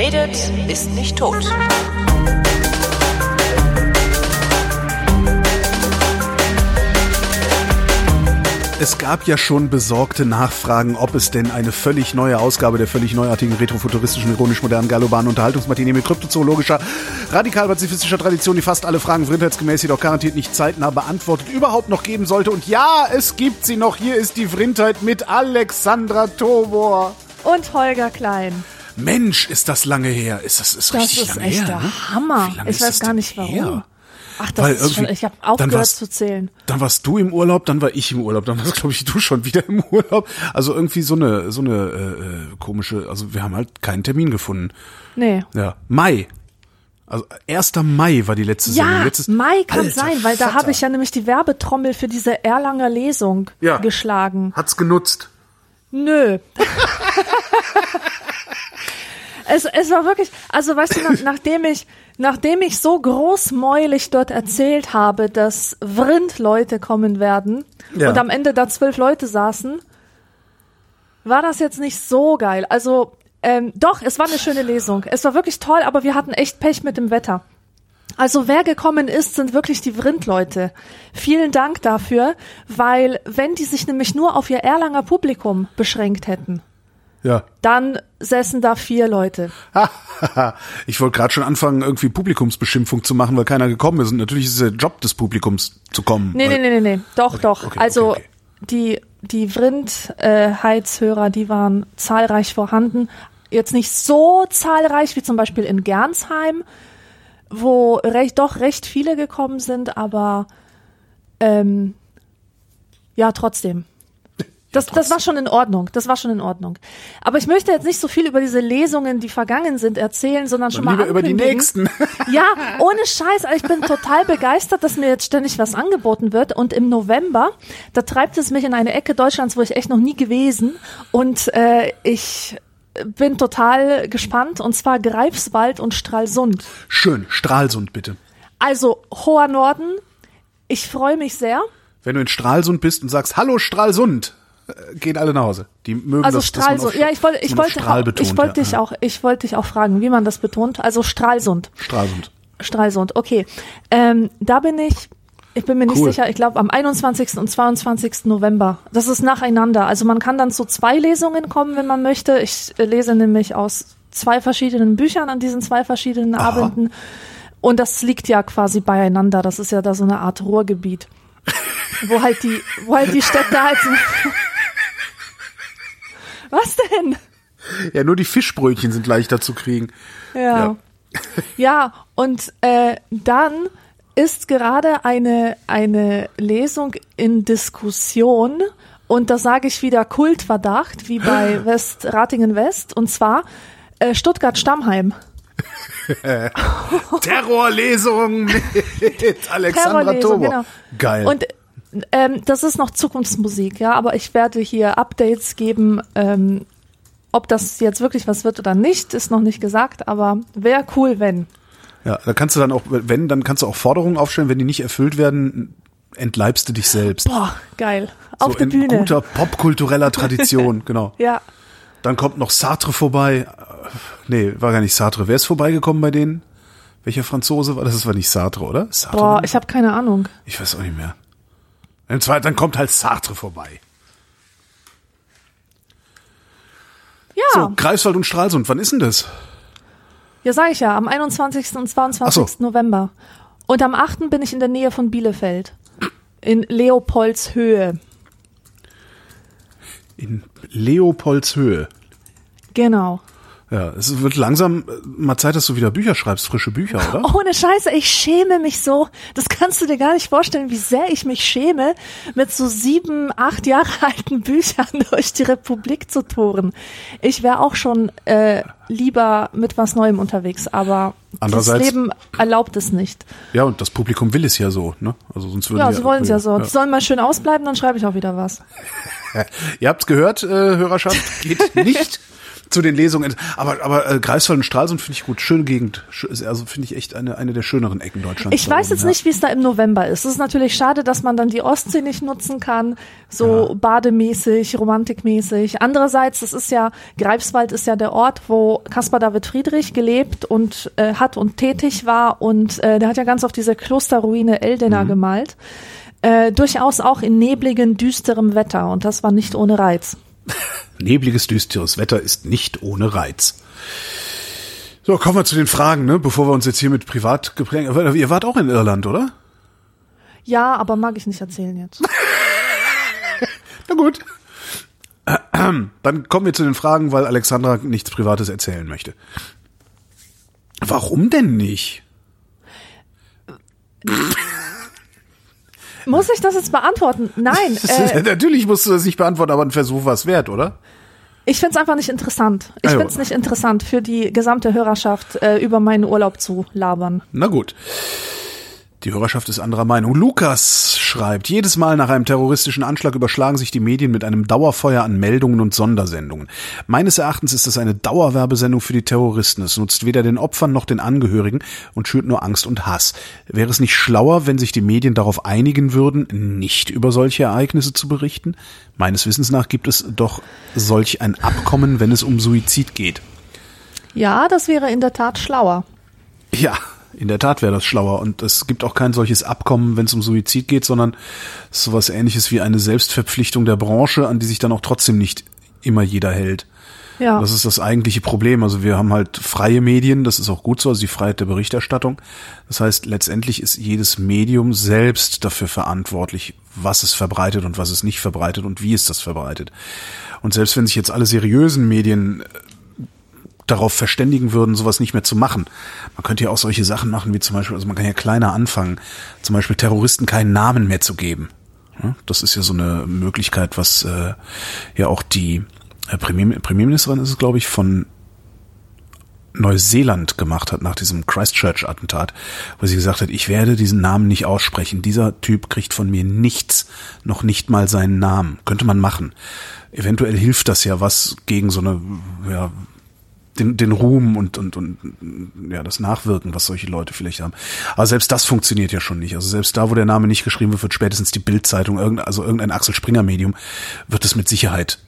redet, ist nicht tot. Es gab ja schon besorgte Nachfragen, ob es denn eine völlig neue Ausgabe der völlig neuartigen retrofuturistischen, ironisch-modernen gallobanen Unterhaltungsmatinee mit kryptozoologischer, radikal-pazifistischer Tradition, die fast alle Fragen vrindheitsgemäß jedoch garantiert nicht zeitnah beantwortet, überhaupt noch geben sollte. Und ja, es gibt sie noch. Hier ist die Vrindheit mit Alexandra Tobor. Und Holger Klein. Mensch, ist das lange her. Ist das ist Das richtig ist lange echt her. der ne? Hammer. Ich weiß gar nicht warum. her? Ach, das Weil ist schon, ich habe aufgehört war's- zu zählen. Dann warst du im Urlaub, dann war ich im Urlaub, dann warst glaube ich du schon wieder im Urlaub. Also irgendwie so eine so eine äh, äh, komische, also wir haben halt keinen Termin gefunden. Nee. Ja, Mai. Also 1. Mai war die letzte Sendung. Ja, Letztes, Mai kann Alter sein, weil da Vater. habe ich ja nämlich die Werbetrommel für diese Erlanger Lesung Ja. geschlagen. Hat's genutzt. Nö. es, es war wirklich, also weißt du, nach, nachdem ich, nachdem ich so großmäulig dort erzählt habe, dass Vrind-Leute kommen werden Ja. und am Ende da zwölf Leute saßen, war das jetzt nicht so geil. Also, ähm, doch, es war eine schöne Lesung. Es war wirklich toll, aber wir hatten echt Pech mit dem Wetter. Also wer gekommen ist, sind wirklich die Vrind-Leute. Vielen Dank dafür, weil wenn die sich nämlich nur auf ihr Erlanger Publikum beschränkt hätten, Ja. dann säßen da vier Leute. ich wollte gerade schon anfangen, irgendwie Publikumsbeschimpfung zu machen, weil keiner gekommen ist. Und natürlich ist es der Job des Publikums zu kommen. Nee, nee, nee, nee, nee. Doch, doch. okay, also okay, okay. die, die Vrind-Heizhörer, die waren zahlreich vorhanden. Jetzt nicht so zahlreich wie zum Beispiel in Gernsheim, wo recht, doch recht viele gekommen sind, aber ähm, ja, trotzdem. Das, das war schon in Ordnung. Das war schon in Ordnung. Aber ich möchte jetzt nicht so viel über diese Lesungen, die vergangen sind, erzählen, sondern schon mal lieber über die nächsten. Ja, ohne Scheiß. Also Ich bin total begeistert, dass mir jetzt ständig was angeboten wird. Und im November, da treibt es mich in eine Ecke Deutschlands, wo ich echt noch nie gewesen. Und äh, ich bin total gespannt. Und zwar Greifswald und Stralsund. Schön, Stralsund bitte. Also hoher Norden. Ich freue mich sehr. Wenn du in Stralsund bist und sagst, hallo Stralsund, gehen alle nach Hause. Die mögen Also das, dass man Stralsund. auf- Ja, ich wollte, ich wollte, Strahl betont, ich wollte ja. dich auch, ich wollte dich auch fragen, wie man das betont. Also Stralsund. Stralsund. Stralsund, okay. Ähm, da bin ich, ich bin mir nicht Cool. sicher, ich glaube am 21. und 22. November. Das ist nacheinander. Also man kann dann zu zwei Lesungen kommen, wenn man möchte. Ich äh, lese nämlich aus zwei verschiedenen Büchern an diesen zwei verschiedenen Aha. Abenden. Und das liegt ja quasi beieinander. Das ist ja da so eine Art Ruhrgebiet. wo halt die, wo halt die Städte halt so Was denn? Ja, nur die Fischbrötchen sind leichter zu kriegen. Ja. Ja. Ja, und äh, dann ist gerade eine, eine Lesung in Diskussion und da sage ich wieder Kultverdacht, wie bei West Ratingen West, und zwar äh, Stuttgart-Stammheim. Terrorlesung mit Alexandra Terrorlesung, Tobor. genau. Geil. Und ähm, das ist noch Zukunftsmusik, ja, aber ich werde hier Updates geben. Ähm, ob das jetzt wirklich was wird oder nicht, ist noch nicht gesagt, aber wäre cool, wenn. ja, da kannst du dann auch, wenn, dann kannst du auch Forderungen aufstellen, wenn die nicht erfüllt werden, entleibst du dich selbst. Boah, geil. Auf so der in Bühne. guter popkultureller Tradition, genau. ja. Dann kommt noch Sartre vorbei. Nee, war gar nicht Sartre. Wer ist vorbeigekommen bei denen? Welcher Franzose war das? Das war nicht Sartre, oder? Sartre? Boah, ich habe keine Ahnung. ich weiß auch nicht mehr. Im zweiten, dann kommt halt Sartre vorbei. Ja, So, Greifswald und Stralsund, wann ist denn das? ja, sag ich ja, am 21. und 22. Ach so. November. Und am 8. bin ich in der Nähe von Bielefeld. In Leopoldshöhe. In Leopoldshöhe. Genau. Ja, es wird langsam äh, mal Zeit, dass du wieder Bücher schreibst, frische Bücher, oder? Ohne Scheiße, ich schäme mich so. Das kannst du dir gar nicht vorstellen, wie sehr ich mich schäme, mit so sieben, acht Jahre alten Büchern durch die Republik zu touren. Ich wäre auch schon äh, lieber mit was Neuem unterwegs, aber das Leben erlaubt es nicht. Ja, und das Publikum will es ja so, ne? Also sonst würden Ja, sie wollen es ja so. Die sollen mal schön ausbleiben, dann schreibe ich auch wieder was. Ihr habt's gehört, äh, Hörerschaft, geht nicht. Zu den Lesungen. Aber, aber äh, Greifswald und Stralsund finde ich gut. Schöne Gegend. Also finde ich echt eine, eine der schöneren Ecken Deutschlands. Ich weiß jetzt ja. nicht, wie es da im November ist. Es ist natürlich schade, dass man dann die Ostsee nicht nutzen kann, so ja. bademäßig, romantikmäßig. Andererseits, das ist ja, Greifswald ist ja der Ort, wo Caspar David Friedrich gelebt und äh, hat und tätig war und äh, der hat ja ganz auf diese Klosterruine Eldena mhm. gemalt. Äh, durchaus auch in nebligen, düsterem Wetter und das war nicht ohne Reiz. Nebliges, düsteres Wetter ist nicht ohne Reiz. So, kommen wir zu den Fragen, ne? bevor wir uns jetzt hier mit privat geprägt. Ihr wart auch in Irland, oder? Ja, aber mag ich nicht erzählen jetzt. Na gut. Dann kommen wir zu den Fragen, weil Alexandra nichts Privates erzählen möchte. Warum denn nicht? Muss ich das jetzt beantworten? Nein. Äh, Natürlich musst du das nicht beantworten, aber ein Versuch war es wert, oder? Ich finde es einfach nicht interessant. Ich finde es nicht interessant, für die gesamte Hörerschaft äh, über meinen Urlaub zu labern. Na gut. Die Hörerschaft ist anderer Meinung. Lukas schreibt, jedes Mal nach einem terroristischen Anschlag überschlagen sich die Medien mit einem Dauerfeuer an Meldungen und Sondersendungen. Meines Erachtens ist es eine Dauerwerbesendung für die Terroristen. Es nutzt weder den Opfern noch den Angehörigen und schürt nur Angst und Hass. Wäre es nicht schlauer, wenn sich die Medien darauf einigen würden, nicht über solche Ereignisse zu berichten? Meines Wissens nach gibt es doch solch ein Abkommen, wenn es um Suizid geht. Ja, das wäre in der Tat schlauer. Ja, in der Tat wäre das schlauer. Und es gibt auch kein solches Abkommen, wenn es um Suizid geht, sondern sowas ähnliches wie eine Selbstverpflichtung der Branche, an die sich dann auch trotzdem nicht immer jeder hält. Ja. Das ist das eigentliche Problem. Also wir haben halt freie Medien, das ist auch gut so, also die Freiheit der Berichterstattung. Das heißt, letztendlich ist jedes Medium selbst dafür verantwortlich, was es verbreitet und was es nicht verbreitet und wie es das verbreitet. Und selbst wenn sich jetzt alle seriösen Medien darauf verständigen würden, sowas nicht mehr zu machen. Man könnte ja auch solche Sachen machen, wie zum Beispiel, also man kann ja kleiner anfangen, zum Beispiel Terroristen keinen Namen mehr zu geben. Das ist ja so eine Möglichkeit, was äh, ja auch die äh, Premier, Premierministerin ist es, glaube ich, von Neuseeland gemacht hat nach diesem Christchurch-Attentat, wo sie gesagt hat, ich werde diesen Namen nicht aussprechen. Dieser Typ kriegt von mir nichts, noch nicht mal seinen Namen. Könnte man machen. Eventuell hilft das ja was gegen so eine ja, den, den Ruhm und, und, und ja, das Nachwirken, was solche Leute vielleicht haben. Aber selbst das funktioniert ja schon nicht. Also selbst da, wo der Name nicht geschrieben wird, wird spätestens die Bildzeitung, irgendein, also irgendein Axel Springer Medium, wird es mit Sicherheit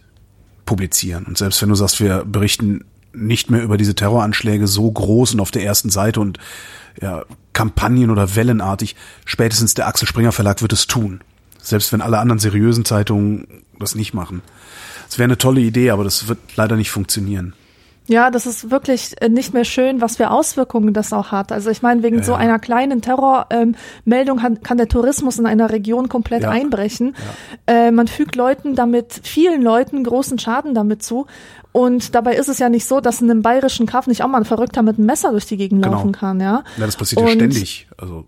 publizieren. Und selbst wenn du sagst, wir berichten nicht mehr über diese Terroranschläge so groß und auf der ersten Seite und ja, Kampagnen oder wellenartig, spätestens der Axel Springer Verlag wird es tun. Selbst wenn alle anderen seriösen Zeitungen das nicht machen. Es wäre eine tolle Idee, aber das wird leider nicht funktionieren. Ja, das ist wirklich äh, nicht mehr schön, was für Auswirkungen das auch hat. Also ich meine, wegen ja. so einer kleinen Terrormeldung ähm, kann der Tourismus in einer Region komplett ja. einbrechen. Ja. Äh, man fügt Leuten damit, vielen Leuten großen Schaden damit zu. Und dabei ist es ja nicht so, dass in einem bayerischen Kaff nicht auch mal ein Verrückter mit einem Messer durch die Gegend genau. laufen kann, ja. Ja, das passiert Und, ja ständig. Also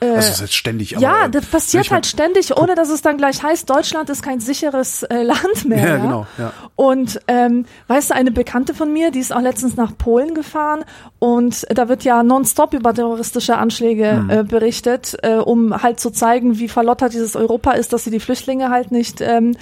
das ist jetzt ständig. Aber, ja, das passiert halt ständig, ohne dass es dann gleich heißt, Deutschland ist kein sicheres äh, Land mehr. Ja, ja, genau. Ja. Und ähm, weißt du, eine Bekannte von mir, die ist auch letztens nach Polen gefahren und da wird ja nonstop über terroristische Anschläge hm. äh, berichtet, äh, um halt zu zeigen, wie verlottert dieses Europa ist, dass sie die Flüchtlinge halt nicht ähm,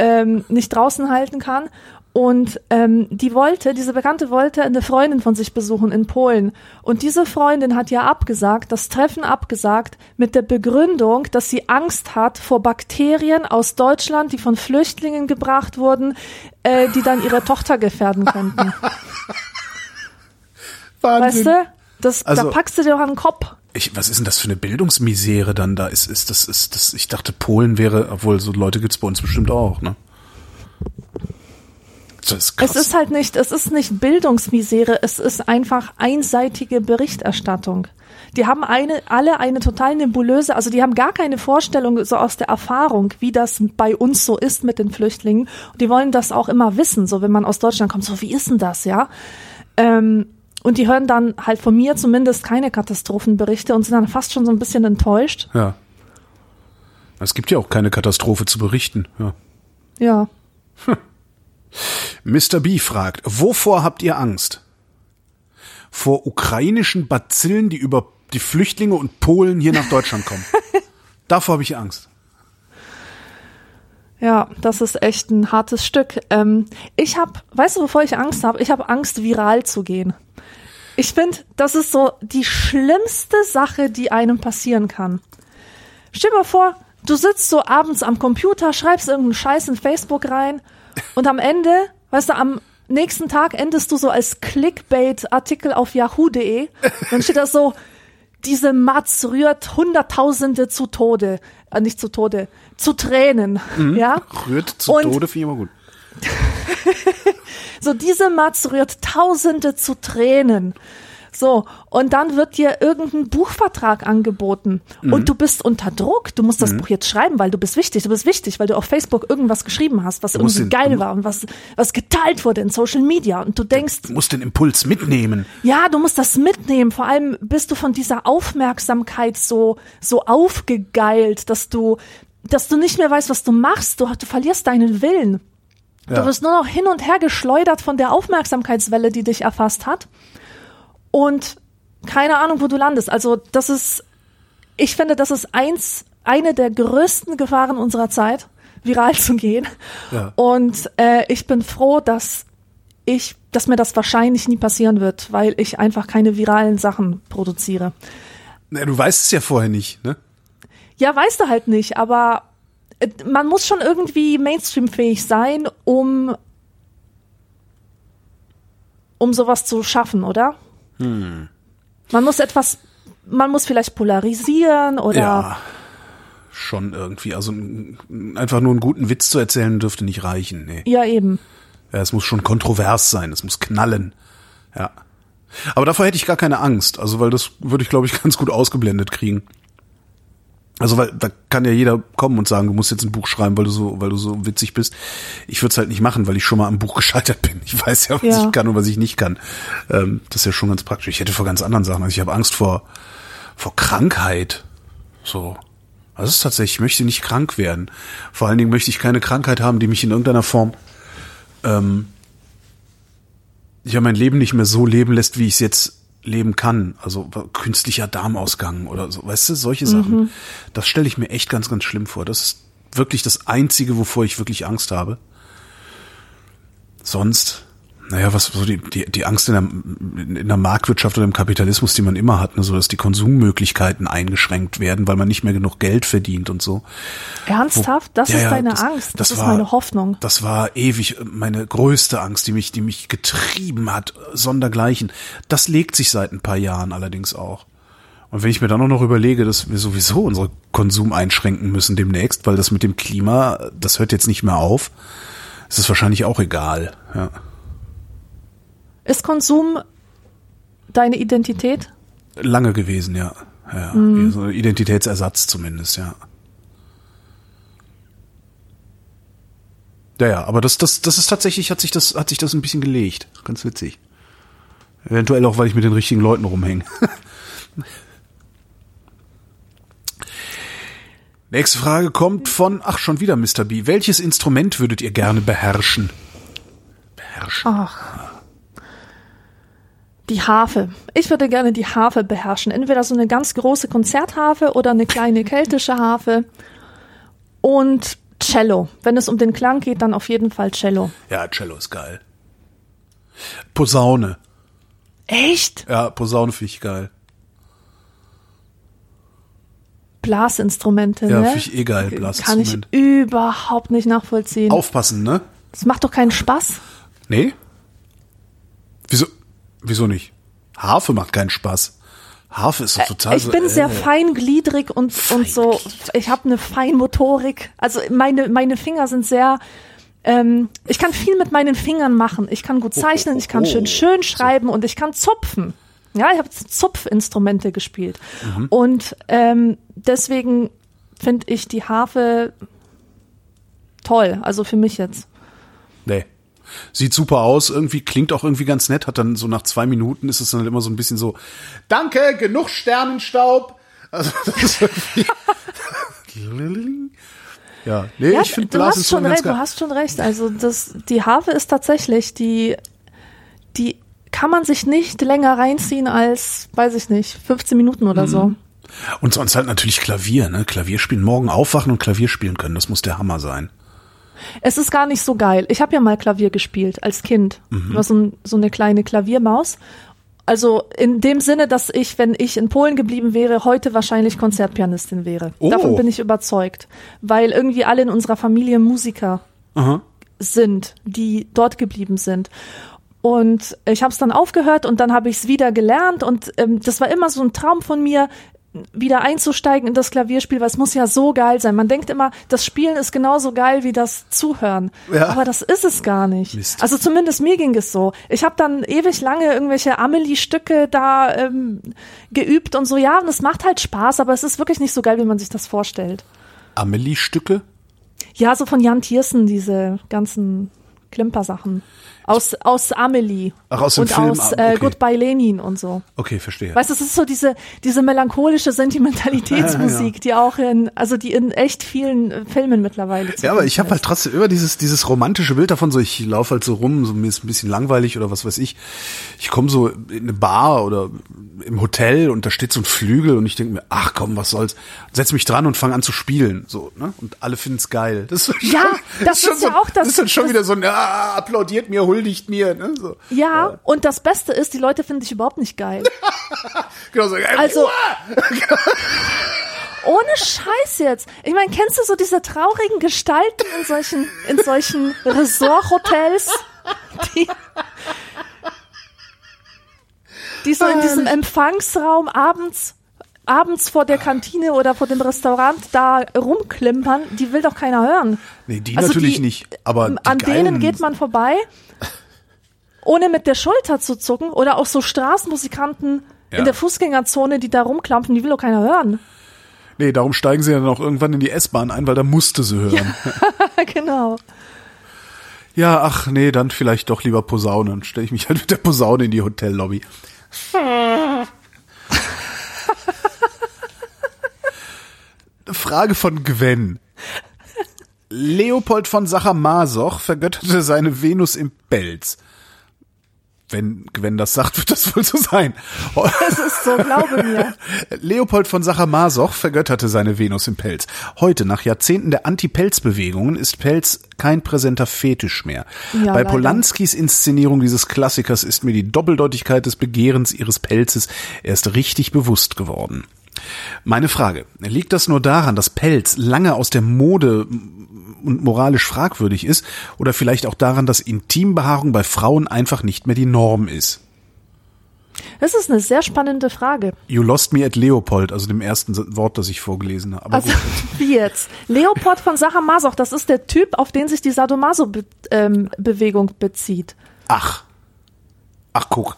ähm, nicht draußen halten kann. Und ähm, die wollte, diese Bekannte wollte eine Freundin von sich besuchen in Polen. Und diese Freundin hat ja abgesagt, das Treffen abgesagt, mit der Begründung, dass sie Angst hat vor Bakterien aus Deutschland, die von Flüchtlingen gebracht wurden, äh, die dann ihre Tochter gefährden könnten. Wahnsinn. Weißt du? Das, also, da packst du dir auch an den Kopf. Ich, was ist denn das für eine Bildungsmisere dann da? Ist, ist das, ist das, ich dachte, Polen wäre, obwohl so Leute gibt's bei uns bestimmt auch, ne? Ist es ist halt nicht, es ist nicht Bildungsmisere, es ist einfach einseitige Berichterstattung. Die haben eine, alle eine total nebulöse, also die haben gar keine Vorstellung so aus der Erfahrung, wie das bei uns so ist mit den Flüchtlingen. Und die wollen das auch immer wissen, so wenn man aus Deutschland kommt, so wie ist denn das, ja? Ähm, und die hören dann halt von mir zumindest keine Katastrophenberichte und sind dann fast schon so ein bisschen enttäuscht. Ja. Es gibt ja auch keine Katastrophe zu berichten, ja. Ja. Hm. Mr. B fragt, wovor habt ihr Angst? Vor ukrainischen Bazillen, die über die Flüchtlinge und Polen hier nach Deutschland kommen. Davor habe ich Angst. Ja, das ist echt ein hartes Stück. Ähm, ich habe, weißt du, wovor ich Angst habe? Ich habe Angst, viral zu gehen. Ich finde, das ist so die schlimmste Sache, die einem passieren kann. Stell dir mal vor, du sitzt so abends am Computer, schreibst irgendeinen Scheiß in Facebook rein und am Ende, weißt du, am nächsten Tag endest du so als Clickbait-Artikel auf yahoo.de. Dann steht da so, diese Matz rührt Hunderttausende zu Tode, äh, nicht zu Tode, zu Tränen, ja. Rührt zu Und- Tode, finde ich immer gut. So, diese Matz rührt Tausende zu Tränen. So, und dann wird dir irgendein Buchvertrag angeboten Mhm. und du bist unter Druck. Du musst das Buch jetzt schreiben, weil du bist wichtig. Du bist wichtig, weil du auf Facebook irgendwas geschrieben hast, was irgendwie den- geil war und was, was geteilt wurde in Social Media. Und du denkst, Du musst den Impuls mitnehmen. ja, du musst das mitnehmen. Vor allem bist du von dieser Aufmerksamkeit so, so aufgegeilt, dass du, dass du nicht mehr weißt, was du machst. Du, du verlierst deinen Willen. Ja. Du wirst nur noch hin und her geschleudert von der Aufmerksamkeitswelle, die dich erfasst hat. Und keine Ahnung, wo du landest. Also, das ist, ich finde, das ist eins, eine der größten Gefahren unserer Zeit, viral zu gehen. Ja. Und äh, ich bin froh, dass ich, dass mir das wahrscheinlich nie passieren wird, weil ich einfach keine viralen Sachen produziere. Na, du weißt es ja vorher nicht, ne? Ja, weißt du halt nicht, aber man muss schon irgendwie Mainstream-fähig sein, um, um sowas zu schaffen, oder? Hm. Man muss etwas, man muss vielleicht polarisieren oder Ja. Schon irgendwie. Also einfach nur einen guten Witz zu erzählen dürfte nicht reichen. Nee. ja eben. Ja, es muss schon kontrovers sein, es muss knallen. Ja. Aber davor hätte ich gar keine Angst, also weil das würde ich, glaube ich, ganz gut ausgeblendet kriegen. Also weil da kann ja jeder kommen und sagen, du musst jetzt ein Buch schreiben, weil du so, weil du so witzig bist. Ich würde es halt nicht machen, weil ich schon mal am Buch gescheitert bin. Ich weiß ja, was Ja. ich kann und was ich nicht kann. Ähm, das ist ja schon ganz praktisch. Ich hätte vor ganz anderen Sachen. Also ich habe Angst vor vor Krankheit. So. Also es ist tatsächlich, ich möchte nicht krank werden. Vor allen Dingen möchte ich keine Krankheit haben, die mich in irgendeiner Form ähm, ja mein Leben nicht mehr so leben lässt, wie ich es jetzt leben kann. Also künstlicher Darmausgang oder so, weißt du, solche Sachen. Das stelle ich mir echt ganz, ganz schlimm vor. Das ist wirklich das Einzige, wovor ich wirklich Angst habe. Sonst, naja, was so die, die, die Angst in der, in der Marktwirtschaft oder im Kapitalismus, die man immer hat, ne, so dass die Konsummöglichkeiten eingeschränkt werden, weil man nicht mehr genug Geld verdient und so. Ernsthaft? Das Ja, ist ja, deine das- Angst. Das, das ist war- meine Hoffnung. Das war ewig meine größte Angst, die mich, die mich getrieben hat, sondergleichen. Das legt sich seit ein paar Jahren allerdings auch. Und wenn ich mir dann auch noch überlege, dass wir sowieso unsere Konsum einschränken müssen demnächst, weil das mit dem Klima, das hört jetzt nicht mehr auf, ist es wahrscheinlich auch egal. Ja. Ist Konsum deine Identität? Lange gewesen, ja. ja. So ein Identitätsersatz zumindest, ja. Ja, ja, aber das, das, das ist tatsächlich, hat sich das, hat sich das ein bisschen gelegt. Ganz witzig. Eventuell auch, weil ich mit den richtigen Leuten rumhänge. Nächste Frage kommt von, ach, schon wieder Mr. B. Welches Instrument würdet ihr gerne beherrschen? Beherrschen. Ach. Die Harfe. Ich würde gerne die Harfe beherrschen. Entweder so eine ganz große Konzertharfe oder eine kleine keltische Harfe. Und Cello. Wenn es um den Klang geht, dann auf jeden Fall Cello. Ja, Cello ist geil. Posaune. Echt? Ja, Posaune finde ich geil. Blasinstrumente, Ja, ne? finde ich eh geil, Kann ich überhaupt nicht nachvollziehen. Aufpassen, ne? Das macht doch keinen Spaß. Nee? Wieso? Nicht? Harfe macht keinen Spaß. Harfe ist doch total Äh, ich so, bin sehr äh, feingliedrig und, und so, ich habe eine Feinmotorik. Also meine, meine Finger sind sehr, ähm, ich kann viel mit meinen Fingern machen. Ich kann gut zeichnen, ich kann oh. schön schön schreiben und ich kann zupfen. Ja, ich habe Zupfinstrumente gespielt. Mhm. Und ähm, deswegen finde ich die Harfe toll, also für mich jetzt. Nee. Sieht super aus, irgendwie klingt auch irgendwie ganz nett, hat dann so nach zwei Minuten ist es dann halt immer so ein bisschen so, danke, genug Sternenstaub. Also das ist irgendwie. ja, nee, Ja, ich finde du hast schon Blasinstrument ganz recht, du hast schon recht. Also das, die Harfe ist tatsächlich die, die kann man sich nicht länger reinziehen als, weiß ich nicht, 15 Minuten oder so. Mhm. Und sonst halt natürlich Klavier, ne? Klavier spielen, morgen aufwachen und Klavier spielen können, das muss der Hammer sein. Es ist gar nicht so geil. Ich habe ja mal Klavier gespielt als Kind. Mhm. War so, ein, so eine kleine Klaviermaus. Also in dem Sinne, dass ich, wenn ich in Polen geblieben wäre, heute wahrscheinlich Konzertpianistin wäre. Oh. Davon bin ich überzeugt. Weil irgendwie alle in unserer Familie Musiker Aha. sind, die dort geblieben sind. Und ich habe es dann aufgehört und dann habe ich es wieder gelernt und ähm, das war immer so ein Traum von mir, wieder einzusteigen in das Klavierspiel, weil es muss ja so geil sein. Man denkt immer, das Spielen ist genauso geil wie das Zuhören. Ja. Aber das ist es gar nicht. Mist. Also zumindest mir ging es so. Ich habe dann ewig lange irgendwelche Amelie-Stücke da ähm, geübt und so. Ja, und es macht halt Spaß, aber es ist wirklich nicht so geil, wie man sich das vorstellt. Amelie-Stücke? Ja, so von Jan Tiersen, diese ganzen Klimpersachen. Aus, aus Amelie. Ach, aus dem und Film, aus äh, okay. Goodbye Lenin und so. Okay, verstehe. Weißt du, es ist so diese, diese melancholische Sentimentalitätsmusik, die auch in, also die in echt vielen äh, Filmen mittlerweile Ja, aber finden ich habe halt trotzdem immer dieses dieses romantische Bild davon, so ich laufe halt so rum, so mir ist ein bisschen langweilig oder was weiß ich. Ich komme so in eine Bar oder im Hotel und da steht so ein Flügel und ich denke mir, ach komm, was soll's. Setz mich dran und fange an zu spielen, so, ne? Und alle finden's geil. Das ist Ja, schon, das ist so, ja auch das- Das ist dann schon das- wieder so ein ah, applaudiert mir, huldigt mir, ne? So. Ja, und das Beste ist, die Leute finden dich überhaupt nicht geil. Genau so, ey, Also-! Ohne Scheiß jetzt. Ich meine, kennst du so diese traurigen Gestalten in solchen, in solchen Resort-Hotels, die, die so in diesem Empfangsraum abends, abends vor der Kantine oder vor dem Restaurant da rumklimpern, die will doch keiner hören. Nee, die Also natürlich die- nicht, aber die An geilen, denen geht man vorbei, ohne mit der Schulter zu zucken oder auch so Straßenmusikanten Ja. in der Fußgängerzone, die da rumklampfen, die will doch keiner hören. Nee, darum steigen sie ja dann auch irgendwann in die S-Bahn ein, weil da musste sie hören. genau. Ja, ach nee, dann vielleicht doch lieber Posaune. Dann stelle ich mich halt mit der Posaune in die Hotellobby. Frage von Gwen. Leopold von Sacher-Masoch vergötterte seine Venus im Pelz. Wenn Gwen das sagt, wird das wohl so sein. Das ist so, glaube mir. Leopold von Sacher-Masoch vergötterte seine Venus im Pelz. Heute, nach Jahrzehnten der Anti-Pelz-Bewegungen, ist Pelz kein präsenter Fetisch mehr. Ja, Bei leider. Polanskis Inszenierung dieses Klassikers ist mir die Doppeldeutigkeit des Begehrens ihres Pelzes erst richtig bewusst geworden. Meine Frage, liegt das nur daran, dass Pelz lange aus der Mode und moralisch fragwürdig ist oder vielleicht auch daran, dass Intimbehaarung bei Frauen einfach nicht mehr die Norm ist? Das ist eine sehr spannende Frage. You lost me at Leopold, also dem ersten Wort, das ich vorgelesen habe. Aber Also, wie jetzt? Leopold von Sacher-Masoch, das ist der Typ, auf den sich die Sadomaso-Bewegung bezieht. Ach. Ach, guck.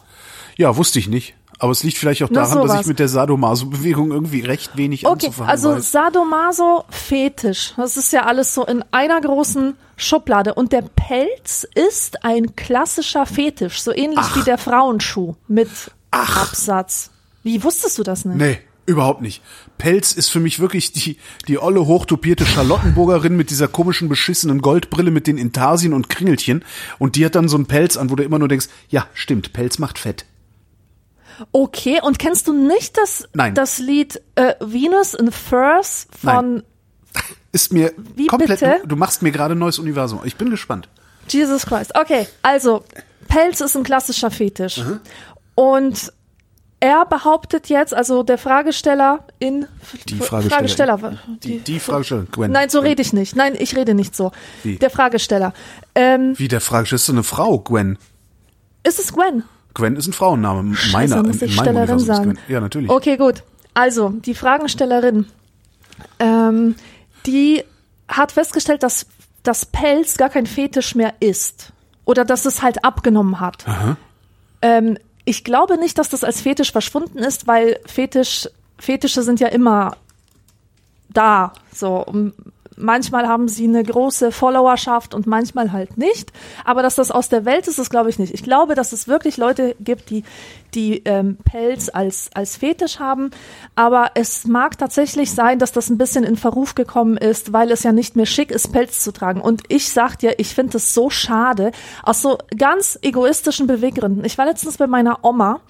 Ja, wusste ich nicht. Aber es liegt vielleicht auch Na, daran, dass ich mit der Sadomaso-Bewegung irgendwie recht wenig Okay, anzufangen also weiß. Sadomaso, Fetisch. Das ist ja alles so in einer großen Schublade. Und der Pelz ist ein klassischer Fetisch, so ähnlich wie der Frauenschuh mit Absatz. Wie wusstest du das nicht? Nee, überhaupt nicht. Pelz ist für mich wirklich die, die olle, hochtopierte Charlottenburgerin mit dieser komischen, beschissenen Goldbrille mit den Intarsien und Kringelchen. Und die hat dann so einen Pelz an, wo du immer nur denkst, ja, stimmt, Pelz macht fett. Okay, und kennst du nicht das, Nein. das Lied äh, Venus in Furs von Ist mir Wie komplett, bitte? du machst mir gerade ein neues Universum. Ich bin gespannt. Jesus Christ. Okay, also Pelz ist ein klassischer Fetisch. Mhm. Und er behauptet jetzt, also der Fragesteller in Die Fragesteller. Fragesteller. Die, die Fragesteller, Gwen. Nein, so rede ich nicht. Nein, ich rede nicht so. Wie? Der Fragesteller. Ähm, Wie der Fragesteller ist so eine Frau, Gwen. ist es Gwen? Gwen ist ein Frauenname. Scheiße, Meiner, muss in ich Stellerin sagen. Ja, natürlich. Okay, gut. Also, die Fragenstellerin, ähm, die hat festgestellt, dass das Pelz gar kein Fetisch mehr ist. Oder dass es halt abgenommen hat. Ähm, ich glaube nicht, dass das als Fetisch verschwunden ist, weil Fetisch, Fetische sind ja immer da. So, manchmal haben sie eine große Followerschaft und manchmal halt nicht. Aber dass das aus der Welt ist, das glaube ich nicht. Ich glaube, dass es wirklich Leute gibt, die die ähm, Pelz als als Fetisch haben. Aber es mag tatsächlich sein, dass das ein bisschen in Verruf gekommen ist, weil es ja nicht mehr schick ist, Pelz zu tragen. Und ich sag dir, ich finde es so schade aus so ganz egoistischen Beweggründen. Ich war letztens bei meiner Oma.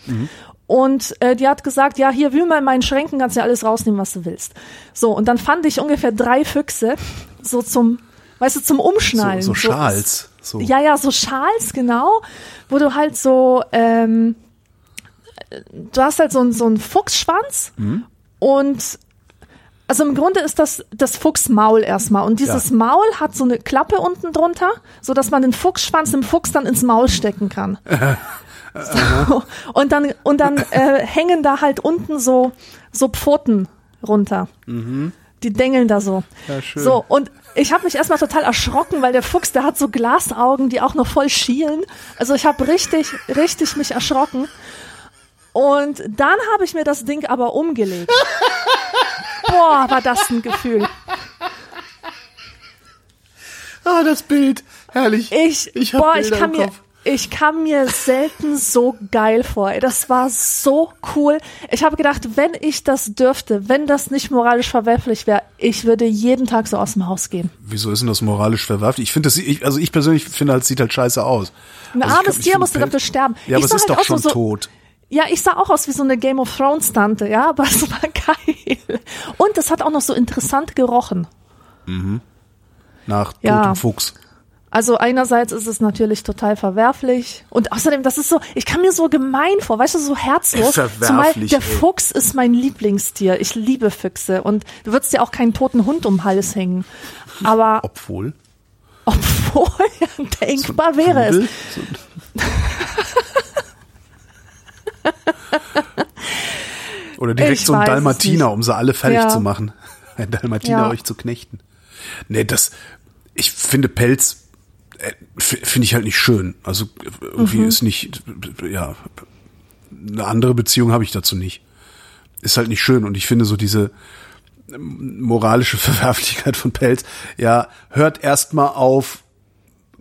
Und äh, die hat gesagt, ja, hier wühl mal in meinen Schränken, kannst ja alles rausnehmen, was du willst. So, und dann fand ich ungefähr drei Füchse, so zum weißt du, zum Umschnallen. So, so Schals. So. Ja, ja, so Schals, genau, wo du halt so, ähm, du hast halt so, einen- so einen Fuchsschwanz Mhm. und also im Grunde ist das das Fuchsmaul erstmal und dieses Ja. Maul hat so eine Klappe unten drunter, so dass man den Fuchsschwanz dem Fuchs dann ins Maul stecken kann. so. Und dann und dann äh, hängen da halt unten so so Pfoten runter. Die dengeln da so. Ja, schön. So und ich habe mich erstmal total erschrocken, weil der Fuchs, der hat so Glasaugen, die auch noch voll schielen. Also ich habe richtig richtig mich erschrocken. Und dann habe ich mir das Ding aber umgelegt. Boah, war das ein Gefühl. Ah, das Bild. Herrlich. Ich, Ich hab boah, ich kann im mir, Kopf. Ich kam mir selten so geil vor. Das war so cool. Ich habe gedacht, wenn ich das dürfte, wenn das nicht moralisch verwerflich wäre, ich würde jeden Tag so aus dem Haus gehen. Wieso ist denn das moralisch verwerflich? Ich finde das, ich, also ich persönlich finde halt, sieht halt scheiße aus. Ein Also armes Tier musste dafür sterben. Ja, aber Ich es sah ist halt doch schon so, tot. Ja, ich sah auch aus wie so eine Game of Thrones Tante, ja, aber es war geil. Und es hat auch noch so interessant gerochen. Nach Ja. totem Fuchs. Also einerseits ist es natürlich total verwerflich und außerdem, das ist so, ich kann mir so gemein vor, weißt du, so herzlos. Verwerflich, Zumal der ey. Fuchs ist mein Lieblingstier. Ich liebe Füchse und du würdest ja auch keinen toten Hund um den Hals hängen. Aber Obwohl. obwohl denkbar wäre es. So. Oder direkt Ich so ein Dalmatiner, um sie alle fertig Ja. zu machen. Ein Dalmatiner Ja. euch zu knechten. Nee, das, ich finde Pelz, finde ich halt nicht schön. Also äh, irgendwie Mhm. ist nicht, äh, ja, eine andere Beziehung habe ich dazu nicht. Ist halt nicht schön und ich finde so diese ähm, moralische Verwerflichkeit von Pelz, ja, hört erstmal auf,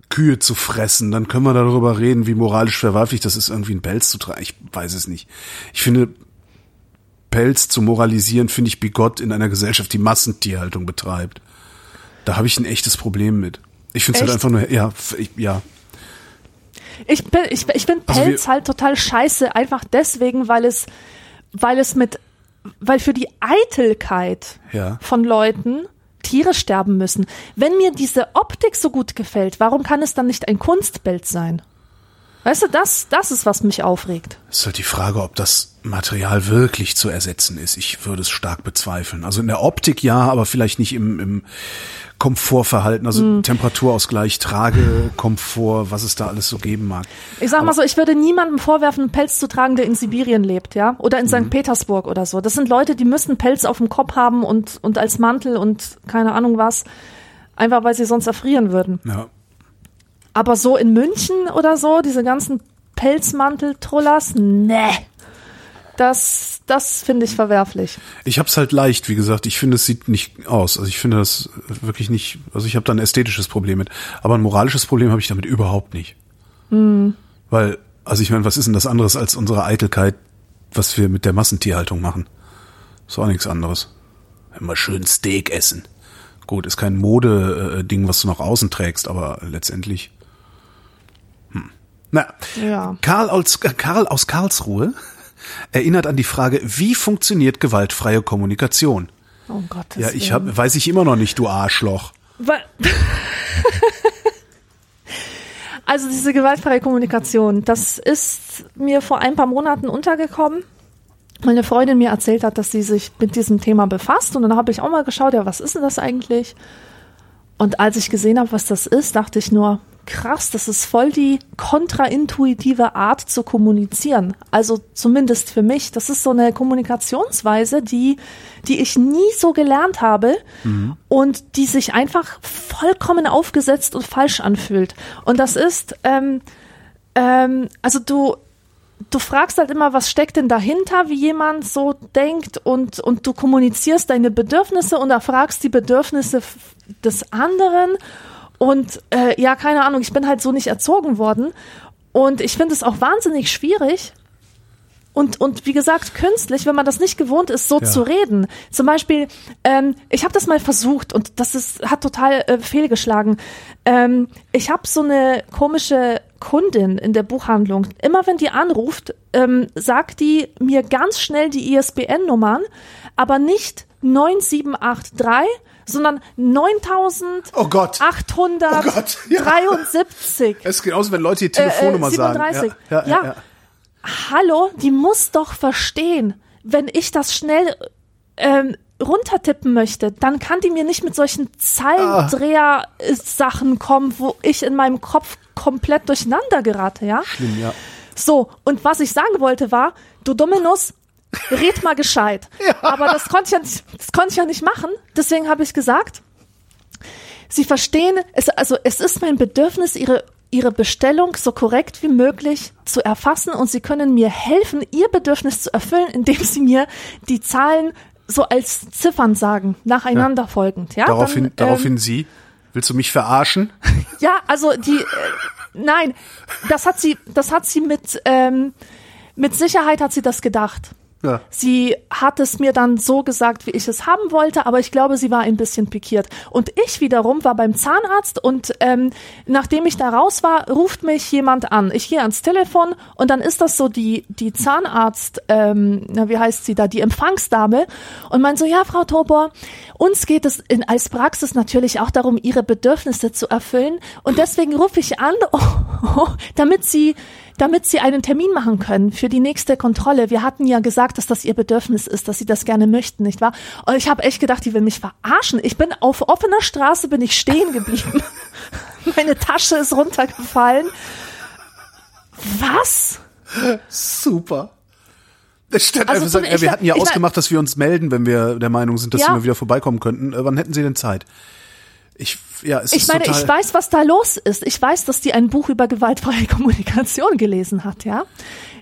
Kühe zu fressen, dann können wir darüber reden, wie moralisch verwerflich das ist, irgendwie einen Pelz zu tragen. Ich weiß es nicht. Ich finde, Pelz zu moralisieren, finde ich bigott in einer Gesellschaft, die Massentierhaltung betreibt. Da habe ich ein echtes Problem mit. Ich finde es halt einfach nur, ja, ich, ja, Ich bin, ich, ich finde Also Pelz halt total scheiße, einfach deswegen, weil es, weil es mit, weil für die Eitelkeit Ja. von Leuten Tiere sterben müssen. Wenn mir diese Optik so gut gefällt, warum kann es dann nicht ein Kunstbild sein? Weißt du, das, das ist, was mich aufregt. ist halt die Frage, ob das Material wirklich zu ersetzen ist. Ich würde es stark bezweifeln. Also in der Optik ja, aber vielleicht nicht im, im Komfortverhalten, also Hm. Temperaturausgleich, Trage, Komfort, was es da alles so geben mag. Ich sag mal so, ich würde niemandem vorwerfen, einen Pelz zu tragen, der in Sibirien lebt, ja, oder in Mhm. St. Petersburg oder so. Das sind Leute, die müssen Pelz auf dem Kopf haben und, und als Mantel und keine Ahnung was, einfach weil sie sonst erfrieren würden. Ja. Aber so in München oder so, diese ganzen Pelzmantel-Trullers, ne. Das, das finde ich verwerflich. Ich hab's halt leicht, wie gesagt. Ich finde, es sieht nicht aus. Also ich finde das wirklich nicht. Also ich habe da ein ästhetisches Problem mit, aber ein moralisches Problem habe ich damit überhaupt nicht. Hm. Weil, also ich meine, was ist denn das anderes als unsere Eitelkeit, was wir mit der Massentierhaltung machen? Ist auch nichts anderes. Immer schön Steak essen. Gut, ist kein Mode-Ding, was du nach außen trägst, aber letztendlich. Hm. Na, Ja. Karl aus, Karl aus Karlsruhe erinnert an die Frage, wie funktioniert gewaltfreie Kommunikation? Oh Gott. Ja, ich hab, weiß ich immer noch nicht, du Arschloch. Also diese gewaltfreie Kommunikation, das ist mir vor ein paar Monaten untergekommen. Meine Freundin mir erzählt hat, dass sie sich mit diesem Thema befasst und dann habe ich auch mal geschaut, ja, was ist denn das eigentlich? Und als ich gesehen habe, was das ist, dachte ich nur, krass, das ist voll die kontraintuitive Art zu kommunizieren. Also zumindest für mich. Das ist so eine Kommunikationsweise, die, die ich nie so gelernt habe und die sich einfach vollkommen aufgesetzt und falsch anfühlt. Und das ist, ähm, ähm, also du, du fragst halt immer, was steckt denn dahinter, wie jemand so denkt und, und du kommunizierst deine Bedürfnisse und erfragst die Bedürfnisse des anderen und äh, ja, keine Ahnung, ich bin halt so nicht erzogen worden und ich finde es auch wahnsinnig schwierig, und, und wie gesagt, künstlich, wenn man das nicht gewohnt ist, so Ja. zu reden. Zum Beispiel, ähm, ich habe das mal versucht und das ist, hat total äh, fehlgeschlagen. Ähm, ich habe so eine komische Kundin in der Buchhandlung. Immer wenn die anruft, ähm, sagt die mir ganz schnell die ISBN-Nummern, aber nicht 9783, sondern 9873. Oh Gott. Oh Gott, ja. Es ist genauso, wenn Leute die Telefonnummer äh, äh, 37. sagen. Ja, ja, ja. Hallo, die muss doch verstehen, wenn ich das schnell ähm, runtertippen möchte, dann kann die mir nicht mit solchen Zahlendreher-Sachen kommen, wo ich in meinem Kopf komplett durcheinander gerate, ja? Schlimm, ja. So, und was ich sagen wollte war, du dumme Nuss, red mal gescheit. Ja. Aber das konnte ich ja nicht, das konnte ich ja nicht machen. Deswegen habe ich gesagt, Sie verstehen, es, also es ist mein Bedürfnis, Ihre Ihre Bestellung so korrekt wie möglich zu erfassen und Sie können mir helfen, Ihr Bedürfnis zu erfüllen, indem Sie mir die Zahlen so als Ziffern sagen, nacheinander Ja. folgend. Ja, Daraufhin, Dann, daraufhin ähm, Sie. Willst du mich verarschen? ja, also die, äh, nein, das hat sie, das hat sie mit, ähm, mit Sicherheit hat sie das gedacht. Ja. Sie hat es mir dann so gesagt, wie ich es haben wollte, aber ich glaube, sie war ein bisschen pikiert. Und ich wiederum war beim Zahnarzt und ähm, nachdem ich da raus war, ruft mich jemand an. Ich gehe ans Telefon und dann ist das so die die Zahnarzt, ähm, na, wie heißt sie da, die Empfangsdame und meint so, ja, Frau Tobor, uns geht es in, als Praxis natürlich auch darum, ihre Bedürfnisse zu erfüllen und deswegen rufe ich an, damit sie damit sie einen Termin machen können für die nächste Kontrolle. Wir hatten ja gesagt, dass das ihr Bedürfnis ist, dass sie das gerne möchten, nicht wahr? Und ich habe echt gedacht, die will mich verarschen. Ich bin auf offener Straße bin ich stehen geblieben. Meine Tasche ist runtergefallen. Was? Super. Statt Also sagen, wir hatten ja ausgemacht, dass wir uns melden, wenn wir der Meinung sind, dass Ja. sie mal wieder vorbeikommen könnten. Äh, wann hätten Sie denn Zeit? Ich, ja, es Ich ist meine, ich weiß, was da los ist. Ich weiß, dass die ein Buch über gewaltfreie Kommunikation gelesen hat, ja?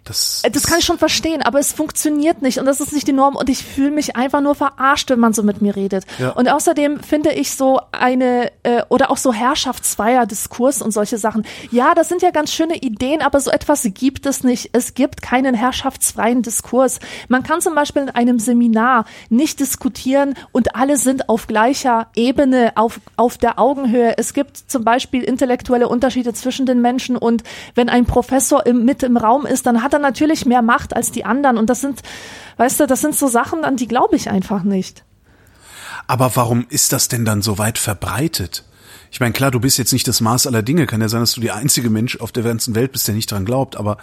Das, Das kann ich schon verstehen, aber es funktioniert nicht und das ist nicht die Norm und ich fühle mich einfach nur verarscht, wenn man so mit mir redet. Ja. Und außerdem finde ich so eine äh, oder auch so herrschaftsfreier Diskurs und solche Sachen. Ja, das sind ja ganz schöne Ideen, aber so etwas gibt es nicht. Es gibt keinen herrschaftsfreien Diskurs. Man kann zum Beispiel in einem Seminar nicht diskutieren und alle sind auf gleicher Ebene, auf, auf der Augenhöhe. Es gibt zum Beispiel intellektuelle Unterschiede zwischen den Menschen und wenn ein Professor im, mit im Raum ist, dann hat er natürlich mehr Macht als die anderen und das sind, weißt du, das sind so Sachen, an die glaube ich einfach nicht. Aber warum ist das denn dann so weit verbreitet? Ich meine, klar, du bist jetzt nicht das Maß aller Dinge. Kann ja sein, dass du der einzige Mensch auf der ganzen Welt bist, der nicht dran glaubt. Aber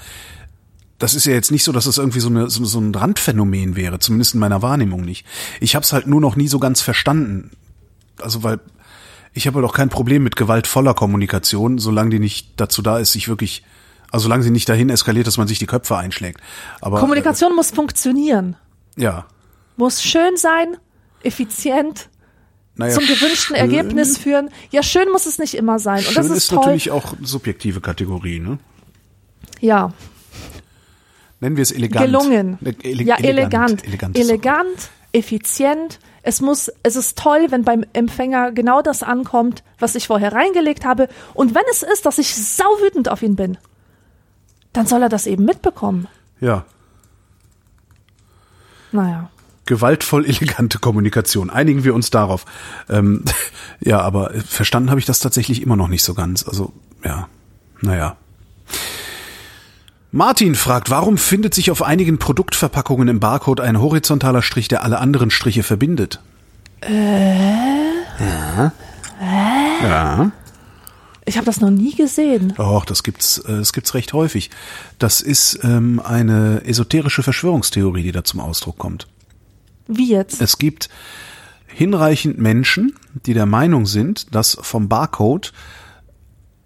das ist ja jetzt nicht so, dass es irgendwie so, eine, so, so ein Randphänomen wäre. Zumindest in meiner Wahrnehmung nicht. Ich habe es halt nur noch nie so ganz verstanden. Also weil ich habe halt auch kein Problem mit gewaltvoller Kommunikation, solange die nicht dazu da ist, sich wirklich, also solange sie nicht dahin eskaliert, dass man sich die Köpfe einschlägt. Aber Kommunikation muss funktionieren, Äh, ja. muss schön sein, effizient, Naja, zum gewünschten schön- Ergebnis führen. Ja, schön muss es nicht immer sein. Und Schön das ist, ist, toll. natürlich auch subjektive Kategorie, ne? ja, Nennen wir es elegant. gelungen. Ne, ele- ja, elegant. Elegant. Elegant, ist effizient. Es muss, es ist toll, wenn beim Empfänger genau das ankommt, was ich vorher reingelegt habe. Und wenn es ist, dass ich sauwütend auf ihn bin, dann soll er das eben mitbekommen. Ja. Naja. Gewaltvoll elegante Kommunikation. Einigen wir uns darauf. Ähm, ja, aber verstanden habe ich das tatsächlich immer noch nicht so ganz. Also, ja. Naja. Martin fragt, warum findet sich auf einigen Produktverpackungen im Barcode ein horizontaler Strich, der alle anderen Striche verbindet? Ja. Ja. Ich habe das noch nie gesehen. Doch, das gibt's, äh, das gibt's recht häufig. Das ist ähm, eine esoterische Verschwörungstheorie, die da zum Ausdruck kommt. Wie jetzt? Es gibt hinreichend Menschen, die der Meinung sind, dass vom Barcode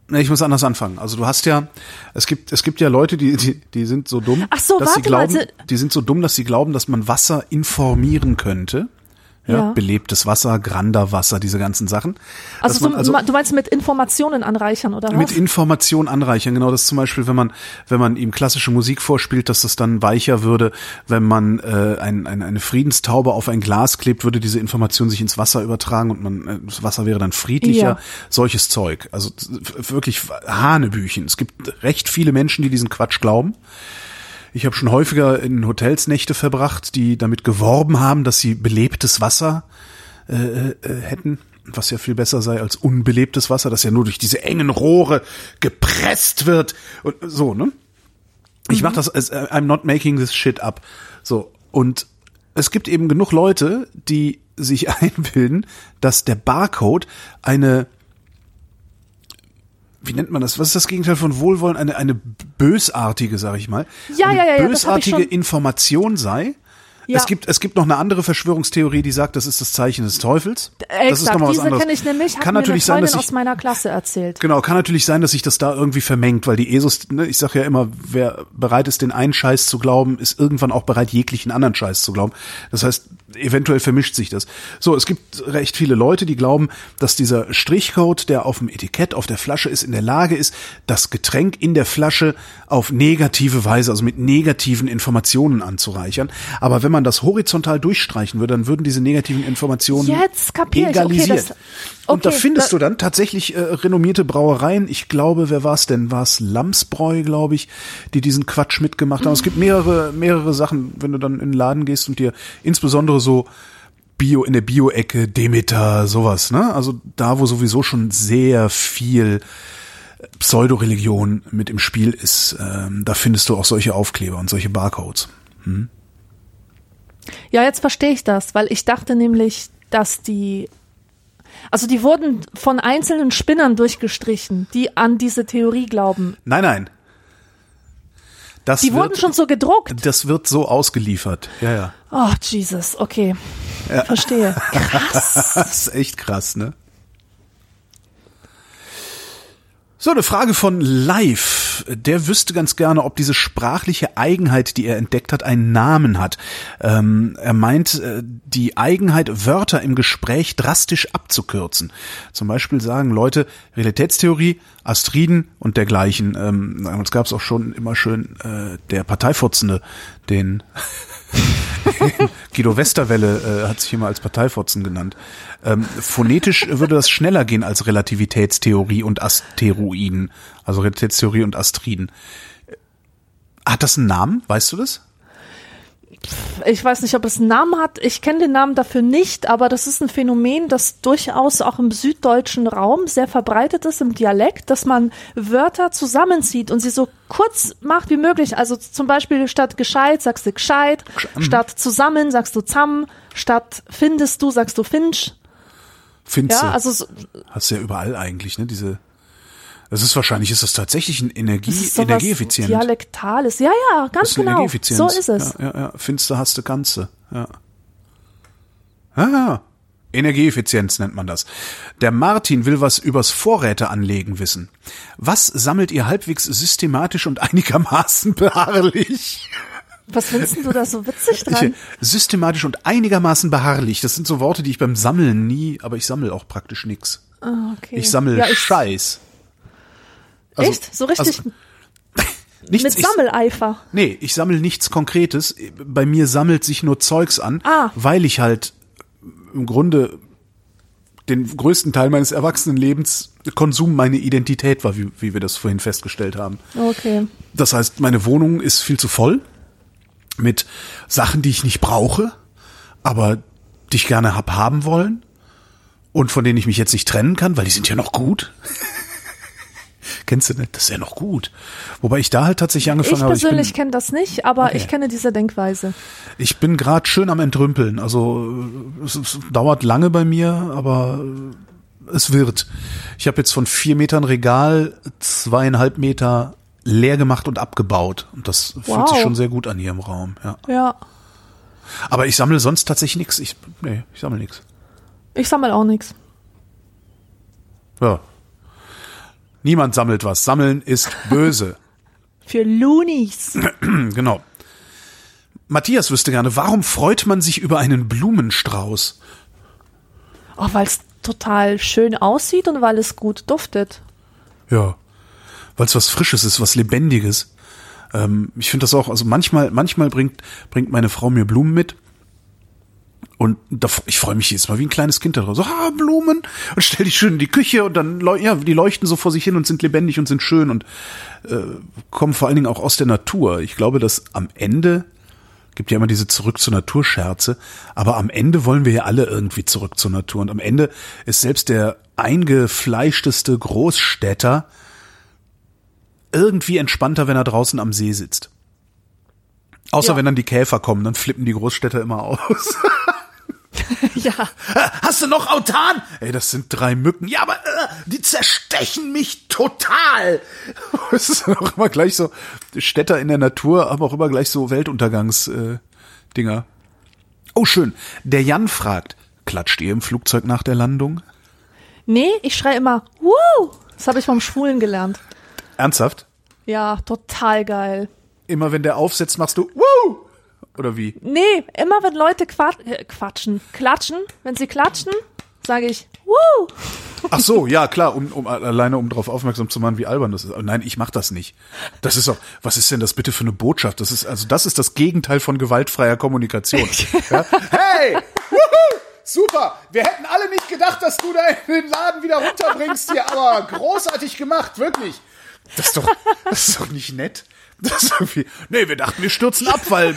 Ne, ich muss anders anfangen. Also du hast ja, es gibt, es gibt ja Leute, die, die, die sind so dumm, Ach so, dass sie warte mal, glauben, sie- die sind so dumm, dass sie glauben, dass man Wasser informieren könnte. Ja, Ja. belebtes Wasser, Granderwasser, diese ganzen Sachen. Also, man so, also du meinst mit Informationen anreichern oder was? mit Information anreichern, genau das zum Beispiel, wenn man, wenn man ihm klassische Musik vorspielt, dass das dann weicher würde, wenn man äh, ein, ein, eine Friedenstaube auf ein Glas klebt, würde diese Information sich ins Wasser übertragen und man, äh, das Wasser wäre dann friedlicher. Ja. Solches Zeug. Also wirklich Hanebüchen. Es gibt recht viele Menschen, die diesen Quatsch glauben. Ich habe schon häufiger in Hotels Nächte verbracht, die damit geworben haben, dass sie belebtes Wasser äh, äh, hätten, was ja viel besser sei als unbelebtes Wasser, das ja nur durch diese engen Rohre gepresst wird und so, ne? Ich mach das, as- I'm not making this shit up. So und es gibt eben genug Leute, die sich einbilden, dass der Barcode eine wie nennt man das? Was ist das Gegenteil von Wohlwollen? Eine, eine bösartige, sag ich mal. Ja, eine ja, ja, Bösartige Information sei. Ja. Es gibt, es gibt noch eine andere Verschwörungstheorie, die sagt, das ist das Zeichen des Teufels. das ist Exakt, nochmal was diese anderes. kenne ich nämlich, Kann natürlich sein, dass ich, aus meiner Klasse erzählt. Genau, kann natürlich sein, dass sich das da irgendwie vermengt, weil die ESOs, ne, ich sage ja immer, wer bereit ist, den einen Scheiß zu glauben, ist irgendwann auch bereit, jeglichen anderen Scheiß zu glauben. Das heißt, eventuell vermischt sich das. So, es gibt recht viele Leute, die glauben, dass dieser Strichcode, der auf dem Etikett, auf der Flasche ist, in der Lage ist, das Getränk in der Flasche auf negative Weise, also mit negativen Informationen anzureichern. Aber wenn man das horizontal durchstreichen würde, dann würden diese negativen Informationen Jetzt ich. Okay, egalisiert. das- Und da okay, findest da- du dann tatsächlich äh, renommierte Brauereien. Ich glaube, wer war es denn? War es Lamsbräu, glaube ich, die diesen Quatsch mitgemacht haben. Es gibt mehrere, mehrere Sachen, wenn du dann in den Laden gehst und dir insbesondere so Bio, in der Bio-Ecke, Demeter, sowas, ne? Also da, wo sowieso schon sehr viel Pseudoreligion mit im Spiel ist, ähm, da findest du auch solche Aufkleber und solche Barcodes. Ja, jetzt verstehe ich das, weil ich dachte nämlich, dass die, also die wurden von einzelnen Spinnern durchgestrichen, die an diese Theorie glauben. Nein, nein. Das Die wird, wurden schon so gedruckt. das wird so ausgeliefert. Ja, ja. Oh, Jesus, okay. Verstehe. Krass. Das ist echt krass, ne? So, eine Frage von Live. Der wüsste ganz gerne, ob diese sprachliche Eigenheit, die er entdeckt hat, einen Namen hat. Ähm, er meint, äh, die Eigenheit, Wörter im Gespräch drastisch abzukürzen. Zum Beispiel sagen Leute Realitätstheorie, Astriden und dergleichen. Ähm, damals gab es auch schon immer schön äh, der Parteifurzende, den Guido Westerwelle äh, hat sich immer als Parteifotzen genannt. Ähm, phonetisch würde das schneller gehen als Relativitätstheorie und Asteroiden. Also Relativitätstheorie und Astriden. Hat das einen Namen? Weißt du das? Ich weiß nicht, ob es einen Namen hat. Ich kenne den Namen dafür nicht, aber das ist ein Phänomen, das durchaus auch im süddeutschen Raum sehr verbreitet ist, im Dialekt, dass man Wörter zusammenzieht und sie so kurz macht wie möglich. Also zum Beispiel statt gescheit sagst du gescheit, statt zusammen sagst du zusammen, statt findest du sagst du finch. Findest Ja, also so- Hast du ja überall eigentlich, ne? Diese. Das ist wahrscheinlich, ist das tatsächlich ein Energie, das ist energieeffizient. Dialektales. Ja, ja, ganz genau. Energieeffizienz. So ist es. Ja, ja, ja. Finster hast du Ganze. Ja. Ah, Energieeffizienz nennt man das. Der Martin will was übers Vorräte anlegen wissen. Was sammelt ihr halbwegs systematisch und einigermaßen beharrlich? Was findest du da so witzig dran? Ich, systematisch und einigermaßen beharrlich. Das sind so Worte, die ich beim Sammeln nie, aber ich sammle auch praktisch nix. Ah, okay. Ich sammle ja, Scheiß. Also- Echt? So richtig also nichts, mit ich- Sammeleifer. Nee, ich sammle nichts Konkretes. Bei mir sammelt sich nur Zeugs an, Ah. weil ich halt im Grunde den größten Teil meines Erwachsenenlebens Konsum meine Identität war, wie, wie wir das vorhin festgestellt haben. Okay. Das heißt, meine Wohnung ist viel zu voll mit Sachen, die ich nicht brauche, aber die ich gerne hab haben wollen und von denen ich mich jetzt nicht trennen kann, weil die sind ja noch gut. Kennst du nicht? Das ist ja noch gut. Wobei ich da halt tatsächlich angefangen Ich habe. Ich persönlich kenne das nicht, aber Okay. ich kenne diese Denkweise. ich bin gerade schön am Entrümpeln. Also es, es dauert lange bei mir, aber es wird. Ich habe jetzt von vier Metern Regal zweieinhalb Meter leer gemacht und abgebaut. Und das fühlt Wow. sich schon sehr gut an hier im Raum. Ja. Ja. Aber ich sammle sonst tatsächlich nichts. Ich, nee, ich sammle nichts. Ich sammle auch nichts. Ja. Niemand sammelt was. Sammeln ist böse. Für Loonies. genau. Matthias wüsste gerne, warum freut man sich über einen Blumenstrauß? Oh, weil es total schön aussieht und weil es gut duftet. Ja, weil es was Frisches ist, was Lebendiges. Ähm, ich finde das auch, also manchmal, manchmal bringt, bringt meine Frau mir Blumen mit. Und da, ich freue mich jedes Mal wie ein kleines Kind darauf. So, ah, Blumen. Und stell die schön in die Küche und dann, ja, die leuchten so vor sich hin und sind lebendig und sind schön und äh, kommen vor allen Dingen auch aus der Natur. Ich glaube, dass am Ende, gibt ja immer diese Zurück zur Natur Scherze, aber am Ende wollen wir ja alle irgendwie zurück zur Natur. Und am Ende ist selbst der eingefleischteste Großstädter irgendwie entspannter, wenn er draußen am See sitzt. Außer Ja. wenn dann die Käfer kommen, dann flippen die Großstädter immer aus. ja. Hast du noch Autan? Ey, das sind drei Mücken. Ja, aber äh, die zerstechen mich total. Es ist dann auch immer gleich so, Städter in der Natur haben auch immer gleich so Weltuntergangs-Dinger. Äh, Dinger. oh, schön. Der Jan fragt, klatscht ihr im Flugzeug nach der Landung? Nee, ich schreie immer, Woo! Das habe ich vom Schwulen gelernt. Ernsthaft? Ja, total geil. Immer wenn der aufsetzt, machst du Woo! Oder wie? Nee, immer wenn Leute quat äh, quatschen, klatschen, wenn sie klatschen, sage ich, Woo! Ach so, ja klar, um, um alleine um darauf aufmerksam zu machen, wie albern das ist. Aber Nein, ich mach das nicht. Das ist doch, was ist denn das bitte für eine Botschaft? Das ist also das ist das Gegenteil von gewaltfreier Kommunikation. ja? Hey, wuhu, super. Wir hätten alle nicht gedacht, dass du da den Laden wieder runterbringst hier, aber großartig gemacht, wirklich. Das ist doch, das ist doch nicht nett. Das ist irgendwie, nee, wir dachten, wir stürzen ab, weil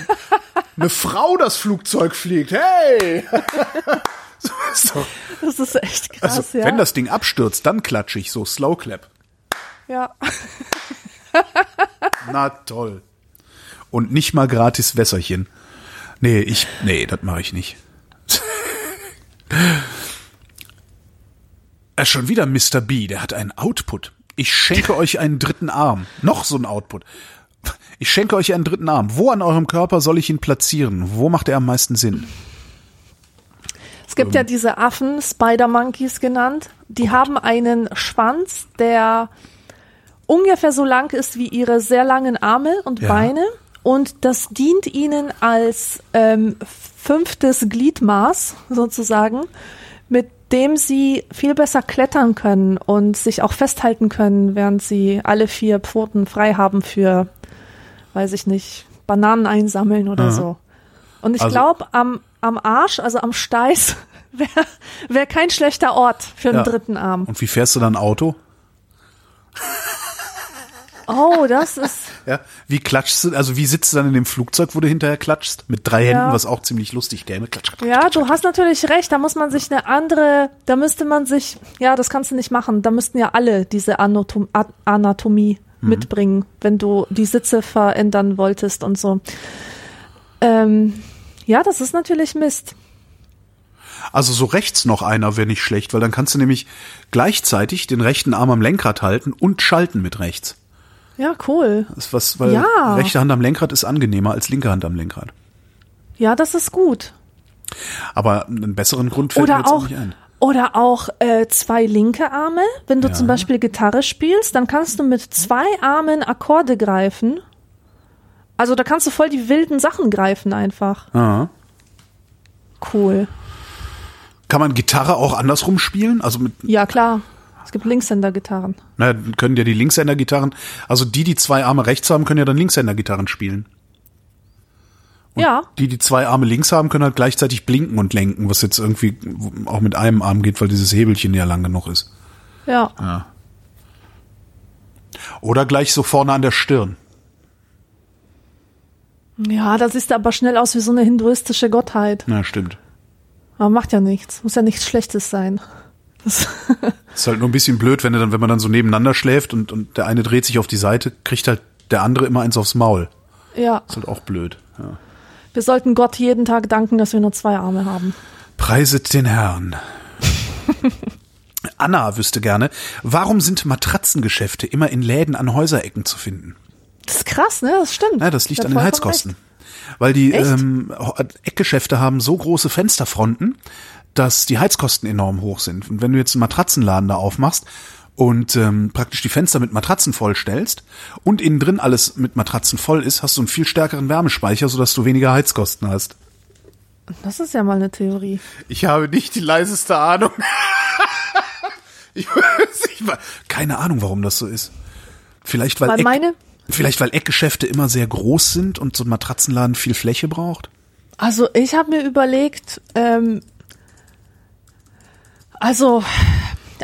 eine Frau das Flugzeug fliegt. Hey! So Das ist echt krass, also, ja. wenn das Ding abstürzt, dann klatsche ich so Slow Clap. ja. Na toll. Und nicht mal gratis Wässerchen. Nee, ich, nee, das mache ich nicht. äh, schon wieder Mr. B, der hat einen Output. Ich schenke euch einen dritten Arm. Noch so ein Output. Ich schenke euch einen dritten Arm. Wo an eurem Körper soll ich ihn platzieren? Wo macht er am meisten Sinn? Es gibt ja diese Affen, Spider Monkeys genannt, die haben einen Schwanz, der ungefähr so lang ist wie ihre sehr langen Arme und Ja. Beine. Und das dient ihnen als ähm, fünftes Gliedmaß sozusagen, mit dem sie viel besser klettern können und sich auch festhalten können, während sie alle vier Pfoten frei haben für, weiß ich nicht, Bananen einsammeln oder so. Und ich Also- glaube, am, am Arsch, also am Steiß, wäre wär kein schlechter Ort für einen Ja. dritten Arm. Und wie fährst du dann Auto? Oh, das ist, Ja, wie klatschst du, also wie sitzt du dann in dem Flugzeug, wo du hinterher klatschst? Mit drei Händen, Ja. was auch ziemlich lustig gäbe. Klatsch, klatsch. ja, du hast natürlich recht, da muss man sich eine andere, da müsste man sich, ja, das kannst du nicht machen, da müssten ja alle diese Anatom Anatomie Mhm. mitbringen, wenn du die Sitze verändern wolltest und so. Ähm, ja, das ist natürlich Mist. Also so rechts noch einer wäre nicht schlecht, weil dann kannst du nämlich gleichzeitig den rechten Arm am Lenkrad halten und schalten mit rechts. Ja, cool. Das ist was, weil Ja. rechte Hand am Lenkrad ist angenehmer als linke Hand am Lenkrad. Ja, das ist gut. Aber einen besseren Grund fällt mir Oder jetzt auch, nicht ein. Oder auch äh, zwei linke Arme. Wenn du Ja. zum Beispiel Gitarre spielst, dann kannst du mit zwei Armen Akkorde greifen. Also da kannst du voll die wilden Sachen greifen einfach. Aha. Cool. Kann man Gitarre auch andersrum spielen? Also mit, Ja, klar. Es gibt Linkshänder-Gitarren. naja, können ja die Linkshänder-Gitarren, also die, die zwei Arme rechts haben, können ja dann Linkshänder-Gitarren spielen. Ja, Die, die zwei Arme links haben, können halt gleichzeitig blinken und lenken, was jetzt irgendwie auch mit einem Arm geht, weil dieses Hebelchen ja lang genug ist. ja. Oder gleich so vorne an der Stirn. Ja, das sieht aber schnell aus wie so eine hinduistische Gottheit. Ja, stimmt. Aber macht ja nichts. Muss ja nichts Schlechtes sein. Das, Ist halt nur ein bisschen blöd, wenn er dann, wenn man dann so nebeneinander schläft und, und der eine dreht sich auf die Seite, kriegt halt der andere immer eins aufs Maul. ja. Ist halt auch blöd. Ja. Wir sollten Gott jeden Tag danken, dass wir nur zwei Arme haben. Preiset den Herrn. Anna wüsste gerne, warum sind Matratzengeschäfte immer in Läden an Häuserecken zu finden? Das ist krass, ne? Das stimmt. Ja, das liegt Hat an den Heizkosten. recht. Weil die Echt? ähm, Eckgeschäfte haben so große Fensterfronten, dass die Heizkosten enorm hoch sind. Und wenn du jetzt einen Matratzenladen da aufmachst und ähm, praktisch die Fenster mit Matratzen vollstellst und innen drin alles mit Matratzen voll ist, hast du einen viel stärkeren Wärmespeicher, sodass du weniger Heizkosten hast. Das ist ja mal eine Theorie. Ich habe nicht die leiseste Ahnung. ich, ich, keine Ahnung, warum das so ist. Vielleicht weil, Weil Eck, meine, vielleicht weil Eckgeschäfte immer sehr groß sind und so ein Matratzenladen viel Fläche braucht. also ich habe mir überlegt, ähm, also,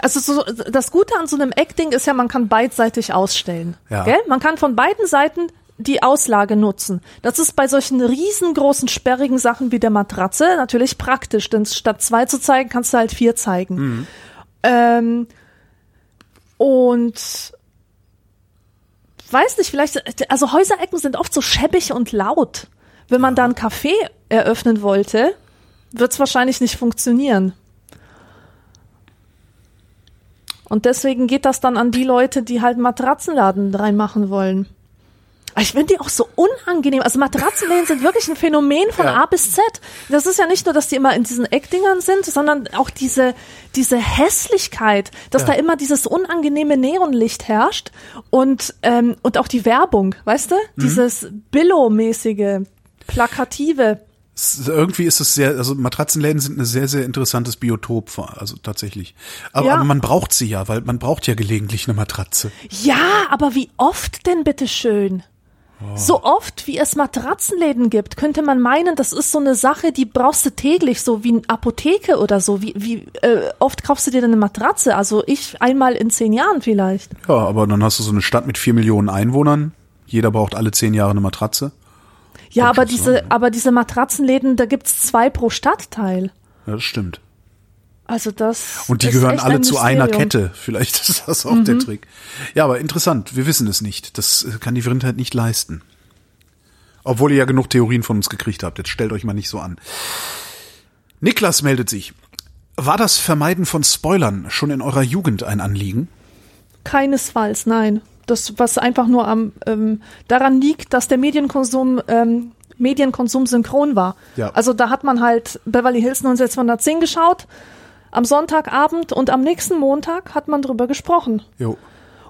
also so, das Gute an so einem Eckding ist ja, man kann beidseitig ausstellen. Ja. Gell? Man kann von beiden Seiten die Auslage nutzen. Das ist bei solchen riesengroßen, sperrigen Sachen wie der Matratze natürlich praktisch, denn statt zwei zu zeigen, kannst du halt vier zeigen. Ähm, und weiß nicht, vielleicht, also Häuserecken sind oft so schäbig und laut. Wenn man da ein Café eröffnen wollte, wird es wahrscheinlich nicht funktionieren. Und deswegen geht das dann an die Leute, die halt Matratzenladen reinmachen wollen. Ich finde die auch so unangenehm. Also Matratzenläden sind wirklich ein Phänomen von Ja. A bis Z. Das ist ja nicht nur, dass die immer in diesen Eckdingern sind, sondern auch diese, diese Hässlichkeit, dass Ja. da immer dieses unangenehme Neonlicht herrscht und, ähm, und auch die Werbung, weißt du? Mhm. Dieses Billo-mäßige, plakative. Irgendwie ist es sehr, also Matratzenläden sind ein sehr, sehr interessantes Biotop, also tatsächlich. Aber, Ja. aber man braucht sie ja, weil man braucht ja gelegentlich eine Matratze. Ja, aber wie oft denn bitte schön? Oh. So oft, wie es Matratzenläden gibt, könnte man meinen, das ist so eine Sache, die brauchst du täglich, so wie eine Apotheke oder so. Wie, wie äh, oft kaufst du dir denn eine Matratze? Also ich einmal in zehn Jahren vielleicht. Ja, aber dann hast du so eine Stadt mit vier Millionen Einwohnern. Jeder braucht alle zehn Jahre eine Matratze. Ja, aber diese, aber diese Matratzenläden, da gibt's zwei pro Stadtteil. Ja, das stimmt. Also das. Und die gehören alle ein zu einer. Kette. Vielleicht ist das auch der Trick. Ja, aber interessant. Wir wissen es nicht. Das äh, kann die Vrindheit nicht leisten. Obwohl ihr ja genug Theorien von uns gekriegt habt. Jetzt stellt euch mal nicht so an. Niklas meldet sich. War das Vermeiden von Spoilern schon in eurer Jugend ein Anliegen? Keinesfalls, nein. Das, was einfach nur am ähm, daran liegt, dass der Medienkonsum ähm, Medienkonsum synchron war. Ja. Also da hat man halt Beverly Hills 90210 geschaut am Sonntagabend und am nächsten Montag hat man drüber gesprochen. Jo.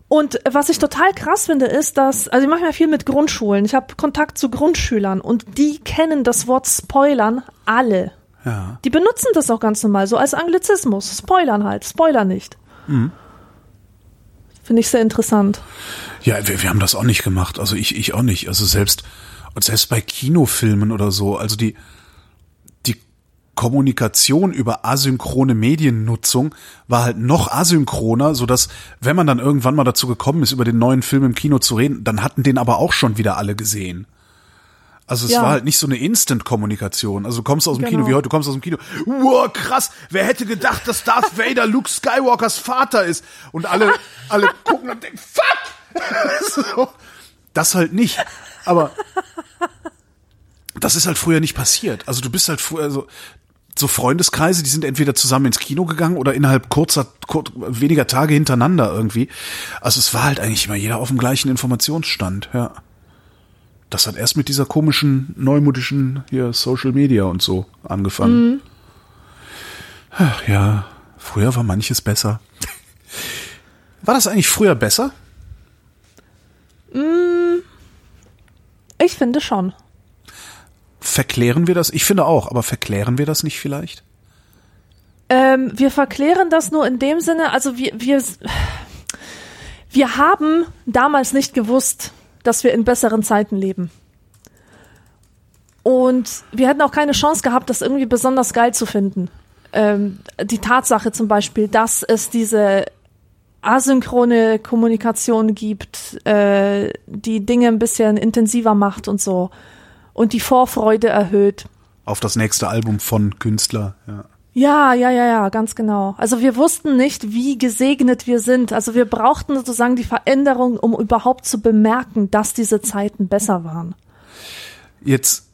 Und was ich total krass finde, ist, dass, also ich mache ja viel mit Grundschulen. Ich habe Kontakt zu Grundschülern und die kennen das Wort Spoilern alle. Ja. Die benutzen das auch ganz normal, so als Anglizismus. Spoilern halt, Spoiler nicht. Finde ich sehr interessant. Ja, wir, wir haben das auch nicht gemacht. Also ich, ich auch nicht. Also selbst, selbst bei Kinofilmen oder so, also die, die Kommunikation über asynchrone Mediennutzung war halt noch asynchroner, so dass, wenn man dann irgendwann mal dazu gekommen ist, über den neuen Film im Kino zu reden, dann hatten den aber auch schon wieder alle gesehen. Also es Ja. war halt nicht so eine Instant-Kommunikation. Also du kommst aus dem Genau. Kino, wie heute, du kommst aus dem Kino. Wow, krass, wer hätte gedacht, dass Darth Vader Luke Skywalkers Vater ist? Und alle, alle gucken und denken, fuck! so. Das halt nicht. Aber das ist halt früher nicht passiert. Also du bist halt früher so, so Freundeskreise, die sind entweder zusammen ins Kino gegangen oder innerhalb kurzer, kur, weniger Tage hintereinander irgendwie. Also es war halt eigentlich immer jeder auf dem gleichen Informationsstand, ja. Das hat erst mit dieser komischen, neumodischen hier Social Media und so angefangen. Ach ja, früher war manches besser. War das eigentlich früher besser? Ich finde schon. Verklären wir das? Ich finde auch, aber verklären wir das nicht vielleicht? Ähm, wir verklären das nur in dem Sinne, also wir, wir, wir haben damals nicht gewusst, dass wir in besseren Zeiten leben. Und wir hätten auch keine Chance gehabt, das irgendwie besonders geil zu finden. Ähm, die Tatsache zum Beispiel, dass es diese asynchrone Kommunikation gibt, äh, die Dinge ein bisschen intensiver macht und so und die Vorfreude erhöht. Auf das nächste Album von Künstler, ja. Ja, ja, ja, ja, ganz genau. Also wir wussten nicht, wie gesegnet wir sind. Also wir brauchten sozusagen die Veränderung, um überhaupt zu bemerken, dass diese Zeiten besser waren. Jetzt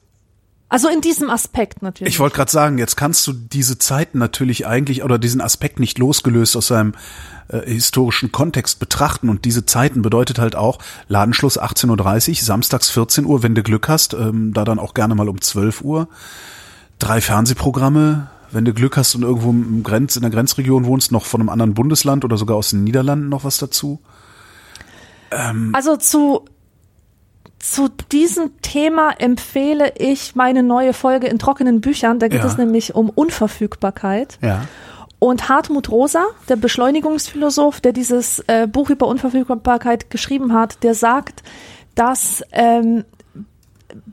Also in diesem Aspekt natürlich. Ich wollte gerade sagen, jetzt kannst du diese Zeiten natürlich eigentlich oder diesen Aspekt nicht losgelöst aus seinem äh, historischen Kontext betrachten. Und diese Zeiten bedeutet halt auch Ladenschluss 18.30 Uhr, samstags 14 Uhr, wenn du Glück hast, ähm, da dann auch gerne mal um 12 Uhr. Drei Fernsehprogramme, wenn du Glück hast und irgendwo im Grenz, in der Grenzregion wohnst, noch von einem anderen Bundesland oder sogar aus den Niederlanden noch was dazu. Also zu, zu diesem Thema empfehle ich meine neue Folge in trockenen Büchern. Da geht Ja. es nämlich um Unverfügbarkeit. Ja. Und Hartmut Rosa, der Beschleunigungsphilosoph, der dieses äh, Buch über Unverfügbarkeit geschrieben hat, der sagt, dass ähm,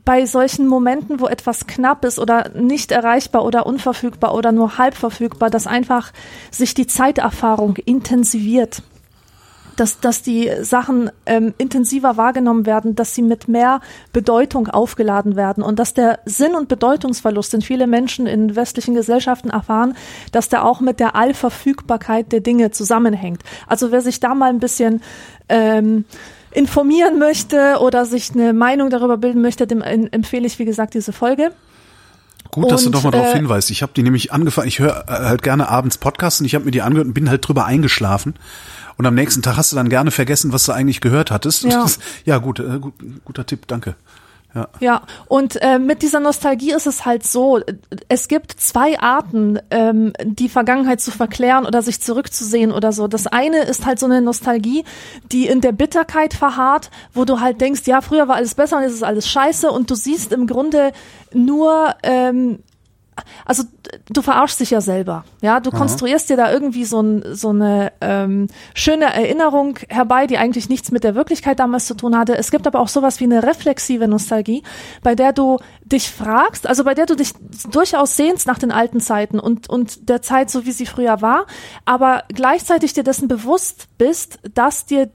bei solchen Momenten, wo etwas knapp ist oder nicht erreichbar oder unverfügbar oder nur halb verfügbar, dass einfach sich die Zeiterfahrung intensiviert. Dass, dass die Sachen ähm, intensiver wahrgenommen werden, dass sie mit mehr Bedeutung aufgeladen werden und dass der Sinn- und Bedeutungsverlust, den viele Menschen in westlichen Gesellschaften erfahren, dass der auch mit der Allverfügbarkeit der Dinge zusammenhängt. Also wer sich da mal ein bisschen ähm, informieren möchte oder sich eine Meinung darüber bilden möchte, dem empfehle ich, wie gesagt, diese Folge. Gut, dass Und, du nochmal darauf äh, hinweist. Ich habe die nämlich angefangen, ich höre äh, halt gerne abends Podcasts und ich habe mir die angehört und bin halt drüber eingeschlafen. Und am nächsten Tag hast du dann gerne vergessen, was du eigentlich gehört hattest. Ja. Ja gut, äh, gut, guter Tipp, danke. Ja. Ja, und äh, mit dieser Nostalgie ist es halt so, es gibt zwei Arten, ähm, die Vergangenheit zu verklären oder sich zurückzusehen oder so. Das eine ist halt so eine Nostalgie, die in der Bitterkeit verharrt, wo du halt denkst, ja, früher war alles besser und jetzt ist alles scheiße und du siehst im Grunde nur ähm, also du verarschst dich ja selber, ja, du konstruierst dir da irgendwie so, ein, so eine ähm, schöne Erinnerung herbei, die eigentlich nichts mit der Wirklichkeit damals zu tun hatte. Es gibt aber auch sowas wie eine reflexive Nostalgie, bei der du dich fragst, also bei der du dich durchaus sehnst nach den alten Zeiten und, und der Zeit, so wie sie früher war, aber gleichzeitig dir dessen bewusst bist, dass dir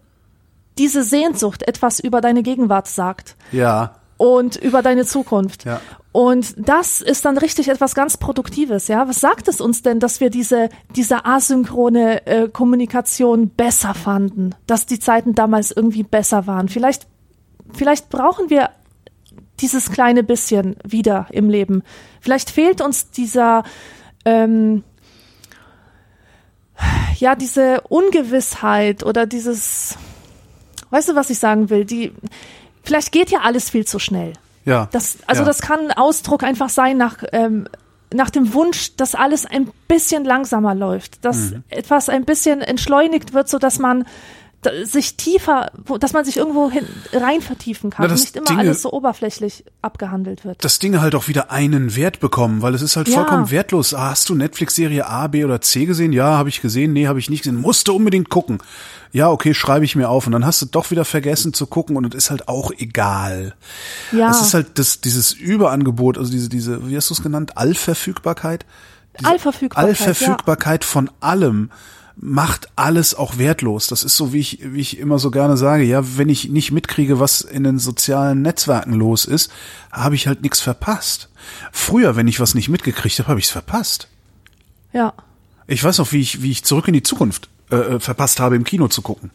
diese Sehnsucht etwas über deine Gegenwart sagt. Ja, und über deine Zukunft. Ja. Und das ist dann richtig etwas ganz Produktives, ja. Was sagt es uns denn, dass wir diese, diese asynchrone äh, Kommunikation besser fanden, dass die Zeiten damals irgendwie besser waren? Vielleicht, vielleicht brauchen wir dieses kleine bisschen wieder im Leben. Vielleicht fehlt uns dieser, ähm, ja, diese Ungewissheit oder dieses, weißt du, was ich sagen will? Die, vielleicht geht ja alles viel zu schnell. ja. Das, also ja. das kann ein Ausdruck einfach sein nach, ähm, nach dem Wunsch, dass alles ein bisschen langsamer läuft, dass Mhm. etwas ein bisschen entschleunigt wird, so dass man sich tiefer, dass man sich irgendwo hin, rein vertiefen kann Na, und nicht immer Dinge- alles so oberflächlich abgehandelt wird. dass Dinge halt auch wieder einen Wert bekommen, weil es ist halt Ja. vollkommen wertlos. Ah, hast du Netflix-Serie A, B oder C gesehen? Ja, habe ich gesehen. Nee, habe ich nicht gesehen. Musste unbedingt gucken. Ja, okay, schreibe ich mir auf. Und dann hast du doch wieder vergessen zu gucken und es ist halt auch egal. Ja, Es ist halt das, dieses Überangebot, also diese, diese, wie hast du es genannt? Allverfügbarkeit? Allverfügbarkeit, Allverfügbarkeit von allem macht alles auch wertlos. Das ist so, wie ich, wie ich immer so gerne sage, ja, wenn ich nicht mitkriege, was in den sozialen Netzwerken los ist, habe ich halt nichts verpasst. Früher, wenn ich was nicht mitgekriegt habe, habe ich es verpasst. ja. Ich weiß noch, wie ich, wie ich zurück in die Zukunft äh, äh, verpasst habe, im Kino zu gucken.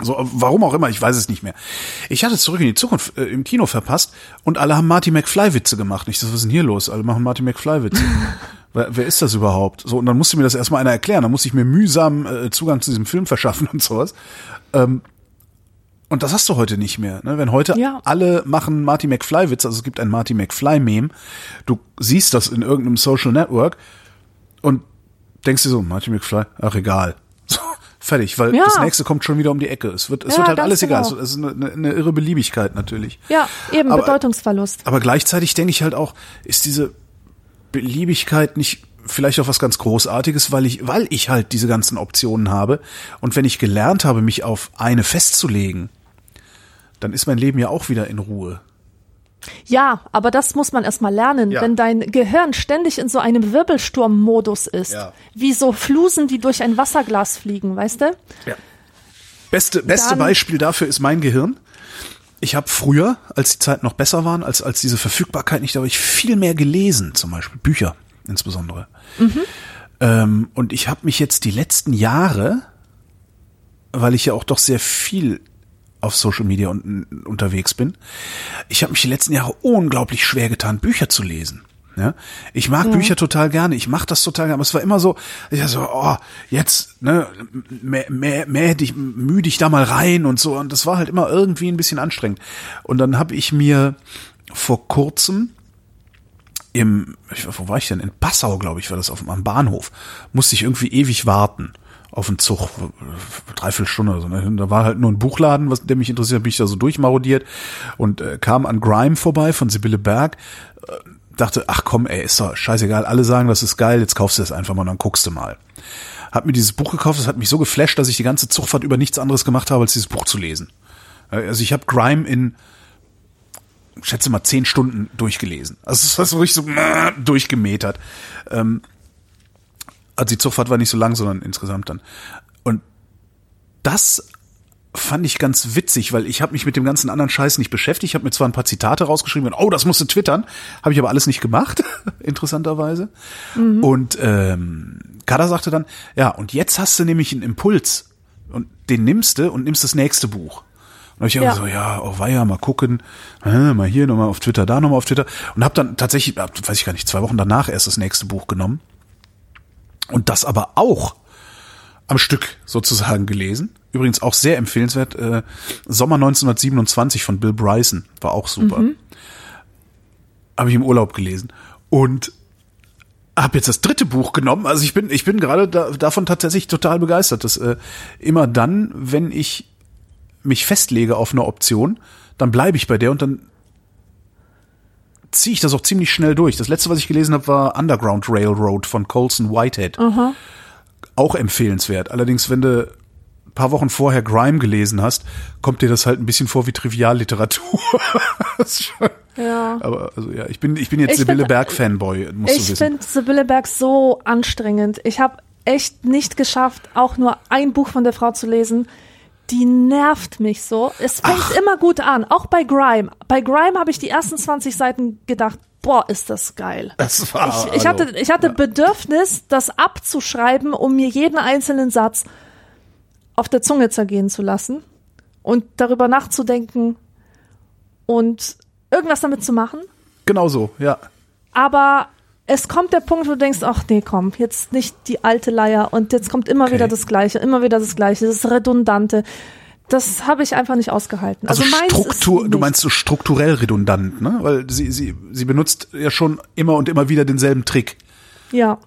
So, äh, warum auch immer, ich weiß es nicht mehr. Ich hatte zurück in die Zukunft äh, im Kino verpasst und alle haben Marty McFly-Witze gemacht. Ich so, was ist denn hier los? Alle machen Marty McFly-Witze. wer, wer ist das überhaupt? So, und dann musste mir das erstmal einer erklären. Dann musste ich mir mühsam äh, Zugang zu diesem Film verschaffen und sowas. Ähm, und das hast du heute nicht mehr. Ne? Wenn heute Ja. alle machen Marty McFly-Witze, also es gibt ein Marty McFly-Meme, du siehst das in irgendeinem Social Network und denkst dir so, Marty McFly, ach egal. So, fertig, weil Ja. das nächste kommt schon wieder um die Ecke. Es wird, es Ja, wird halt alles egal. genau. Es ist eine, eine irre Beliebigkeit natürlich. Ja, eben Aber- Bedeutungsverlust. Aber gleichzeitig denke ich halt auch, ist diese Beliebigkeit nicht vielleicht auch was ganz Großartiges, weil ich, weil ich halt diese ganzen Optionen habe. Und wenn ich gelernt habe, mich auf eine festzulegen, dann ist mein Leben ja auch wieder in Ruhe. Ja, aber das muss man erstmal lernen, Ja. wenn dein Gehirn ständig in so einem Wirbelsturmmodus ist. Ja. Wie so Flusen, die durch ein Wasserglas fliegen, weißt du? Beste, beste Dann- Beispiel dafür ist mein Gehirn. Ich habe früher, als die Zeiten noch besser waren, als, als diese Verfügbarkeit nicht, da habe ich viel mehr gelesen, zum Beispiel Bücher insbesondere. Ähm, und ich habe mich jetzt die letzten Jahre, weil ich ja auch doch sehr viel auf Social Media un unterwegs bin, ich habe mich die letzten Jahre unglaublich schwer getan, Bücher zu lesen. Ja? Ich mag Bücher total gerne, ich mache das total gerne, aber es war immer so, ich so, oh, jetzt, ne, mehr, mehr, mehr dich, müh dich da mal rein und so. Und das war halt immer irgendwie ein bisschen anstrengend. Und dann habe ich mir vor kurzem im, ich, wo war ich denn? In Passau, glaube ich, war das auf am Bahnhof. Musste ich irgendwie ewig warten auf einen Zug, dreiviertel Stunde oder so. Ne? Da war halt nur ein Buchladen, was der mich interessiert, bin ich da so durchmarodiert und äh, kam an Grime vorbei von Sibylle Berg. Äh, dachte, ach komm, ey, ist doch scheißegal. Alle sagen, das ist geil, jetzt kaufst du es einfach mal und dann guckst du mal. Hab mir dieses Buch gekauft, das hat mich so geflasht, dass ich die ganze Zugfahrt über nichts anderes gemacht habe, als dieses Buch zu lesen. Äh, Also ich habe Grime in schätze mal zehn Stunden durchgelesen. Also es war so richtig so durchgemetert. Ähm, also die Zugfahrt war nicht so lang, sondern insgesamt dann. Und das fand ich ganz witzig, weil ich habe mich mit dem ganzen anderen Scheiß nicht beschäftigt. Ich habe mir zwar ein paar Zitate rausgeschrieben und oh, das musst du twittern, habe ich aber alles nicht gemacht, interessanterweise. Und ähm, Kada sagte dann, ja, und jetzt hast du nämlich einen Impuls und den nimmst du und nimmst das nächste Buch. Und ich ja. Ja. so, ja, oh weia, mal gucken, äh, mal hier, nochmal auf Twitter, da nochmal auf Twitter. Und habe dann tatsächlich, weiß ich gar nicht, zwei Wochen danach erst das nächste Buch genommen. Und das aber auch am Stück sozusagen gelesen. Übrigens auch sehr empfehlenswert. Äh, Sommer 1927 von Bill Bryson war auch super. Habe ich im Urlaub gelesen. Und habe jetzt das dritte Buch genommen. Also ich bin, ich bin gerade da, davon tatsächlich total begeistert, dass äh, immer dann, wenn ich mich festlege auf eine Option, dann bleibe ich bei der und dann ziehe ich das auch ziemlich schnell durch. Das letzte, was ich gelesen habe, war Underground Railroad von Colson Whitehead. Auch empfehlenswert. Allerdings, wenn du paar Wochen vorher Grime gelesen hast, kommt dir das halt ein bisschen vor wie Trivialliteratur. Ja. Aber also ja, ich bin ich bin jetzt Ich Sibylle find- Berg Fanboy, musst Ich wissen. finde Sibylle Berg so anstrengend. Ich habe echt nicht geschafft, auch nur ein Buch von der Frau zu lesen. Die nervt mich so. Es fängt immer gut an, auch bei Grime. Bei Grime habe ich die ersten 20 Seiten gedacht, boah, ist das geil. Das war Ich, ich also, hatte, ich hatte Bedürfnis, das abzuschreiben, um mir jeden einzelnen Satz auf der Zunge zergehen zu lassen und darüber nachzudenken und irgendwas damit zu machen. genau so, ja. Aber es kommt der Punkt, wo du denkst, ach nee, komm, jetzt nicht die alte Leier und jetzt kommt immer Okay. wieder das Gleiche, immer wieder das Gleiche, das Redundante. Das habe ich einfach nicht ausgehalten. Also, Also, Struktur, du meinst so strukturell redundant, ne? Weil sie, sie, sie benutzt ja schon immer und immer wieder denselben Trick, Ja,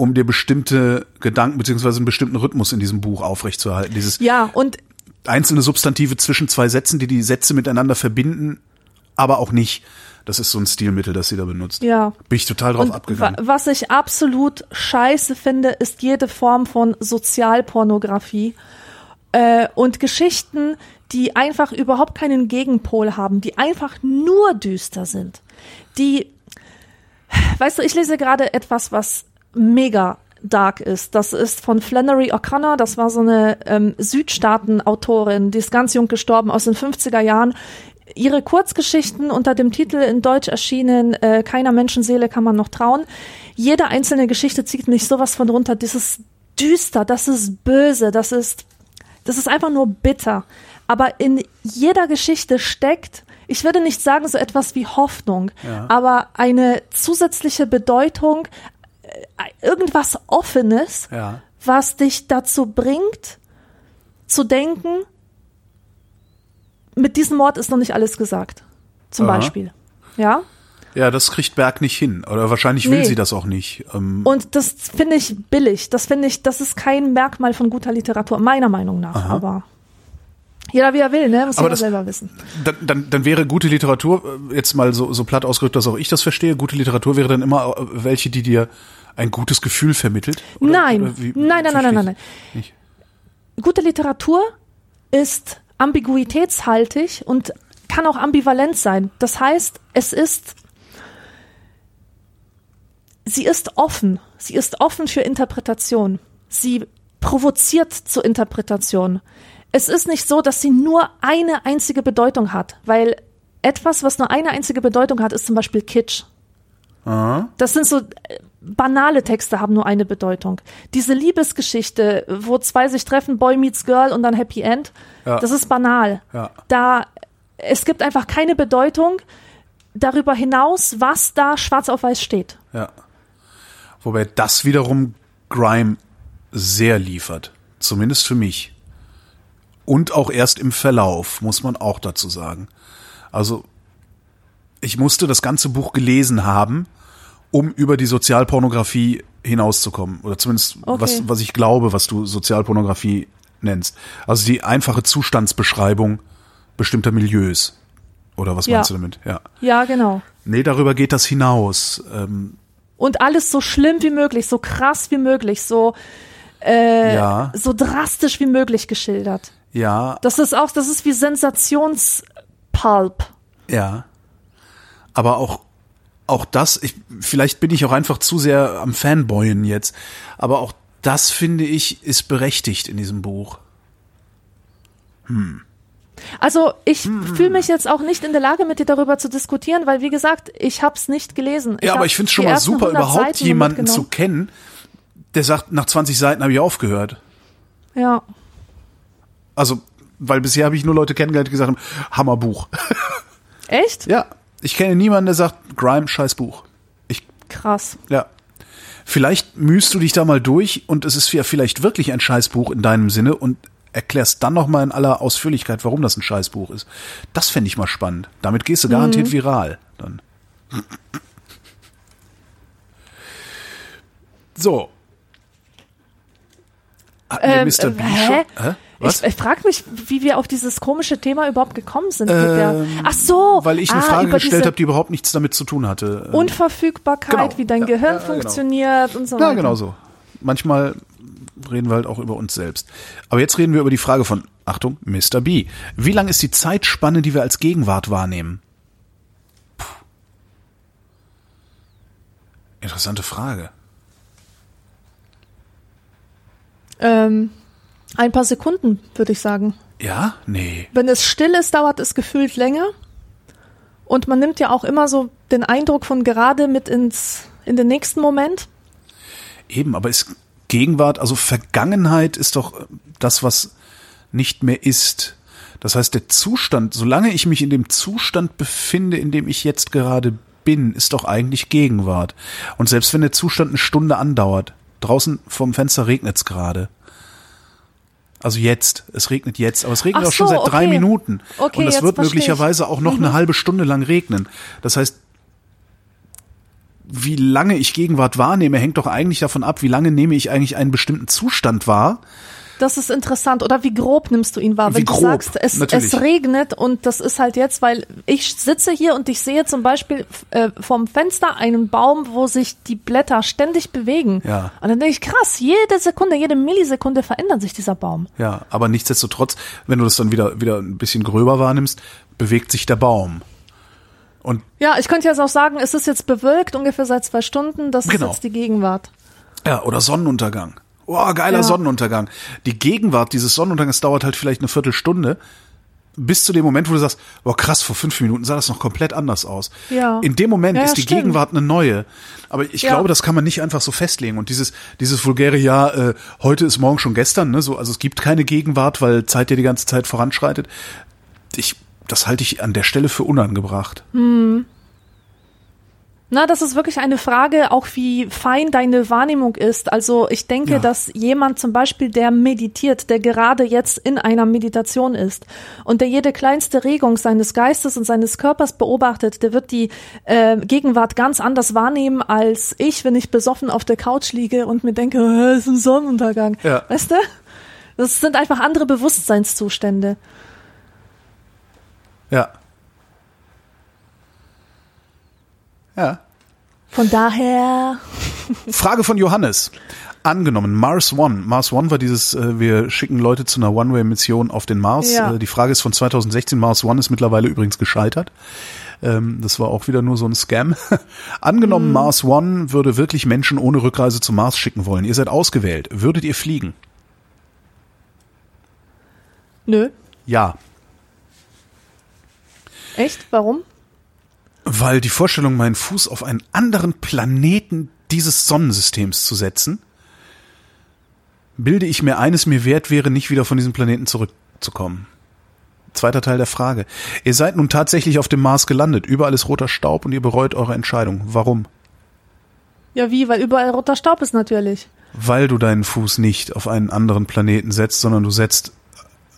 um dir bestimmte Gedanken beziehungsweise einen bestimmten Rhythmus in diesem Buch aufrechtzuerhalten. Dieses ja, und einzelne Substantive zwischen zwei Sätzen, die die Sätze miteinander verbinden, aber auch nicht. Das ist so ein Stilmittel, das sie da benutzt. ja. Bin ich total drauf Und abgegangen. wa- was ich absolut scheiße finde, ist jede Form von Sozialpornografie äh, und Geschichten, die einfach überhaupt keinen Gegenpol haben, die einfach nur düster sind. Die, weißt du, ich lese gerade etwas, was mega dark ist. Das ist von Flannery O'Connor, das war so eine ähm, Südstaaten-Autorin, die ist ganz jung gestorben, aus den 50er Jahren. Ihre Kurzgeschichten unter dem Titel in Deutsch erschienen, äh, keiner Menschenseele kann man noch trauen. Jede einzelne Geschichte zieht mich sowas von runter. Das ist düster, das ist böse, das ist, das ist einfach nur bitter. Aber in jeder Geschichte steckt, ich würde nicht sagen so etwas wie Hoffnung, Ja. aber eine zusätzliche Bedeutung, irgendwas Offenes, Ja. was dich dazu bringt, zu denken, mit diesem Mord ist noch nicht alles gesagt. Zum Aha. Beispiel. Ja? Ja, das kriegt Berg nicht hin. Oder wahrscheinlich will Nee. sie das auch nicht. Ähm, Und das finde ich billig. Das finde ich, das ist kein Merkmal von guter Literatur, meiner Meinung nach. Aha. Aber jeder wie er will, ne? Muss Aber jeder das- selber wissen. dann, dann, dann wäre gute Literatur, äh, jetzt mal so, so platt ausgedrückt, dass auch ich das verstehe, gute Literatur wäre dann immer äh, welche, die dir ein gutes Gefühl vermittelt? Oder, Nein. oder wie- Nein, nein, nein, nein, nein, nein. Gute Literatur ist ambiguitätshaltig und kann auch ambivalent sein. Das heißt, es ist, sie ist offen. Sie ist offen für Interpretation. Sie provoziert zur Interpretation. Es ist nicht so, dass sie nur eine einzige Bedeutung hat, weil etwas, was nur eine einzige Bedeutung hat, ist zum Beispiel Kitsch. Aha. Das sind so äh, banale Texte haben nur eine Bedeutung. Diese Liebesgeschichte, wo zwei sich treffen, Boy meets Girl und dann Happy End, Ja. das ist banal. Ja. Da es gibt einfach keine Bedeutung darüber hinaus, was da schwarz auf weiß steht. Ja. Wobei das wiederum Grime sehr liefert. Zumindest für mich. Und auch erst im Verlauf, muss man auch dazu sagen. Also, ich musste das ganze Buch gelesen haben, um über die Sozialpornografie hinauszukommen. Oder zumindest, Okay. was, was ich glaube, was du Sozialpornografie nennst. Also die einfache Zustandsbeschreibung bestimmter Milieus. Oder was Ja. meinst du damit? Ja. Ja, genau. Nee, darüber geht das hinaus. Ähm, Und alles so schlimm wie möglich, so krass wie möglich, so äh, ja, so drastisch wie möglich geschildert. ja, Das ist auch, das ist wie Sensationspulp. Ja. Aber auch, auch das, ich, vielleicht bin ich auch einfach zu sehr am Fanboyen jetzt, aber auch das finde ich ist berechtigt in diesem Buch. Also ich Hm. fühle mich jetzt auch nicht in der Lage, mit dir darüber zu diskutieren, weil wie gesagt, ich habe es nicht gelesen. Ja, aber ich finde es schon mal super, 100 überhaupt Seiten jemanden zu kennen, der sagt, nach 20 Seiten habe ich aufgehört. Ja, Also weil bisher habe ich nur Leute kennengelernt, die gesagt haben, Hammerbuch. Echt? ja, ich kenne niemanden, der sagt, Grime, scheiß Buch. Ich, Krass. ja. Vielleicht mühst du dich da mal durch und es ist ja vielleicht wirklich ein Scheißbuch in deinem Sinne und erklärst dann nochmal in aller Ausführlichkeit, warum das ein Scheißbuch ist. Das fände ich mal spannend. Damit gehst du garantiert Mhm. viral. Dann. So. Hatten wir Ähm, Mr. B äh, schon? Hä? Was? Ich, ich frage mich, wie wir auf dieses komische Thema überhaupt gekommen sind. Ähm, ach so, Weil ich eine ah, Frage gestellt habe, die überhaupt nichts damit zu tun hatte. Ähm, Unverfügbarkeit, Genau. wie dein Ja, Gehirn ja, genau. funktioniert und so Ja, weiter. genau so. Manchmal reden wir halt auch über uns selbst. Aber jetzt reden wir über die Frage von, Achtung, Mr. B. Wie lang ist die Zeitspanne, die wir als Gegenwart wahrnehmen? Puh. Interessante Frage. Ähm, ein paar Sekunden, würde ich sagen. Ja? Nee. Wenn es still ist, dauert es gefühlt länger. Und man nimmt ja auch immer so den Eindruck von gerade mit ins, in den nächsten Moment. Eben, aber ist Gegenwart, also Vergangenheit ist doch das, was nicht mehr ist. Das heißt, der Zustand, solange ich mich in dem Zustand befinde, in dem ich jetzt gerade bin, ist doch eigentlich Gegenwart. Und selbst wenn der Zustand eine Stunde andauert, draußen vom Fenster regnet es gerade. Also jetzt, es regnet jetzt, aber es regnet Ach auch schon so, seit drei okay. Minuten. Okay, Und es wird versteh ich. möglicherweise auch noch eine halbe Stunde lang regnen. Das heißt, wie lange ich Gegenwart wahrnehme, hängt doch eigentlich davon ab, wie lange nehme ich eigentlich einen bestimmten Zustand wahr. Das ist interessant. Oder wie grob nimmst du ihn wahr? Wie Wenn du grob, sagst, es, natürlich. es regnet und das ist halt jetzt, weil ich sitze hier und ich sehe zum Beispiel äh, vom Fenster einen Baum, wo sich die Blätter ständig bewegen. Ja. Und dann denke ich, krass, jede Sekunde, jede Millisekunde verändert sich dieser Baum. Ja, aber nichtsdestotrotz, wenn du das dann wieder, wieder ein bisschen gröber wahrnimmst, bewegt sich der Baum. Und Ja, ich könnte jetzt auch sagen, es ist jetzt bewölkt, ungefähr seit zwei Stunden. Das Genau. ist jetzt die Gegenwart. ja, oder Sonnenuntergang. Oh, geiler Ja. Sonnenuntergang. Die Gegenwart dieses Sonnenuntergangs dauert halt vielleicht eine Viertelstunde. Bis zu dem Moment, wo du sagst, boah krass, vor fünf Minuten sah das noch komplett anders aus. Ja. In dem Moment Ja, ja, ist die stimmt. Gegenwart eine neue. Aber ich Ja. glaube, das kann man nicht einfach so festlegen. Und dieses, dieses vulgäre Jahr, äh, heute ist morgen schon gestern, ne? So, also es gibt keine Gegenwart, weil Zeit ja die ganze Zeit voranschreitet. Ich, das halte ich an der Stelle für unangebracht. Na, das ist wirklich eine Frage, auch wie fein deine Wahrnehmung ist. Also ich denke, Ja. dass jemand zum Beispiel, der meditiert, der gerade jetzt in einer Meditation ist und der jede kleinste Regung seines Geistes und seines Körpers beobachtet, der wird die äh, Gegenwart ganz anders wahrnehmen als ich, wenn ich besoffen auf der Couch liege und mir denke, "Hä, es ist ein Sonnenuntergang. Ja. Weißt du? Das sind einfach andere Bewusstseinszustände. Ja. Ja. Von daher, Frage von Johannes. Angenommen, Mars One. Mars One war dieses, äh, wir schicken Leute zu einer One-Way-Mission auf den Mars. Ja. Äh, die Frage ist von 2016. Mars One ist mittlerweile übrigens gescheitert. Ähm, das war auch wieder nur so ein Scam. Angenommen, Mhm. Mars One würde wirklich Menschen ohne Rückreise zum Mars schicken wollen. Ihr seid ausgewählt. Würdet ihr fliegen? nö. Ja. Echt? Warum? Weil die Vorstellung, meinen Fuß auf einen anderen Planeten dieses Sonnensystems zu setzen, bilde ich mir eines mir wert wäre, nicht wieder von diesem Planeten zurückzukommen. Zweiter Teil der Frage. Ihr seid nun tatsächlich auf dem Mars gelandet. Überall ist roter Staub und ihr bereut eure Entscheidung. Warum? Ja, wie? Weil überall roter Staub ist natürlich. Weil du deinen Fuß nicht auf einen anderen Planeten setzt, sondern du setzt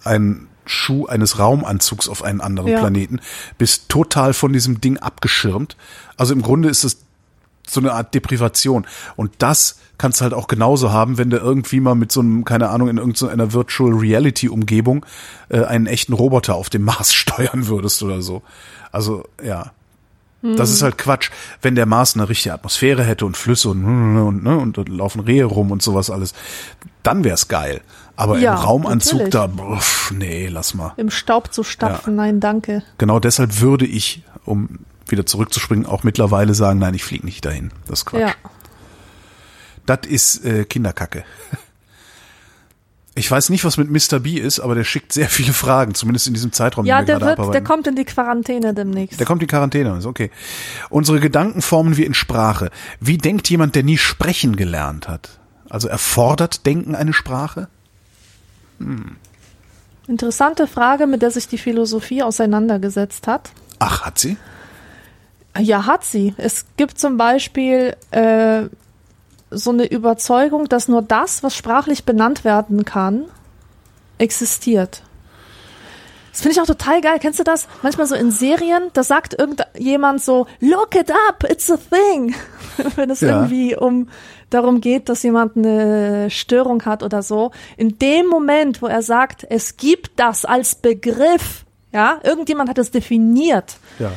einen Schuh eines Raumanzugs auf einen anderen Ja. Planeten, bist total von diesem Ding abgeschirmt. Also im Grunde ist es so eine Art Deprivation. Und das kannst du halt auch genauso haben, wenn du irgendwie mal mit so einem, keine Ahnung, in irgendeiner Virtual Reality Umgebung äh, einen echten Roboter auf dem Mars steuern würdest oder so. Also, ja. Das ist halt Quatsch. Wenn der Mars eine richtige Atmosphäre hätte und Flüsse und, und, ne, und, da laufen Rehe rum und sowas alles, dann wär's geil. Aber Ja, im Raumanzug natürlich. da, pff, nee, lass mal. Im Staub zu stapfen, nein, danke. Genau deshalb würde ich, um wieder zurückzuspringen, auch mittlerweile sagen, nein, ich fliege nicht dahin. Das ist Quatsch. Ja. Das ist äh, Kinderkacke. Ich weiß nicht, was mit Mr. B ist, aber der schickt sehr viele Fragen, zumindest in diesem Zeitraum, Ja, den wir der wird, der kommt in die Quarantäne demnächst. Der kommt in Quarantäne, ist okay. Unsere Gedanken formen wir in Sprache. Wie denkt jemand, der nie sprechen gelernt hat? Also erfordert Denken eine Sprache? Interessante Frage, mit der sich die Philosophie auseinandergesetzt hat. Ach, hat sie? Ja, hat sie. Es gibt zum Beispiel äh, so eine Überzeugung, dass nur das, was sprachlich benannt werden kann, existiert. Das finde ich auch total geil. Kennst du das? Manchmal so in Serien, da sagt irgendjemand so, look it up, it's a thing. Wenn es Ja. irgendwie um darum geht, dass jemand eine Störung hat oder so. In dem Moment, wo er sagt, es gibt das als Begriff, ja, irgendjemand hat es definiert. Ja.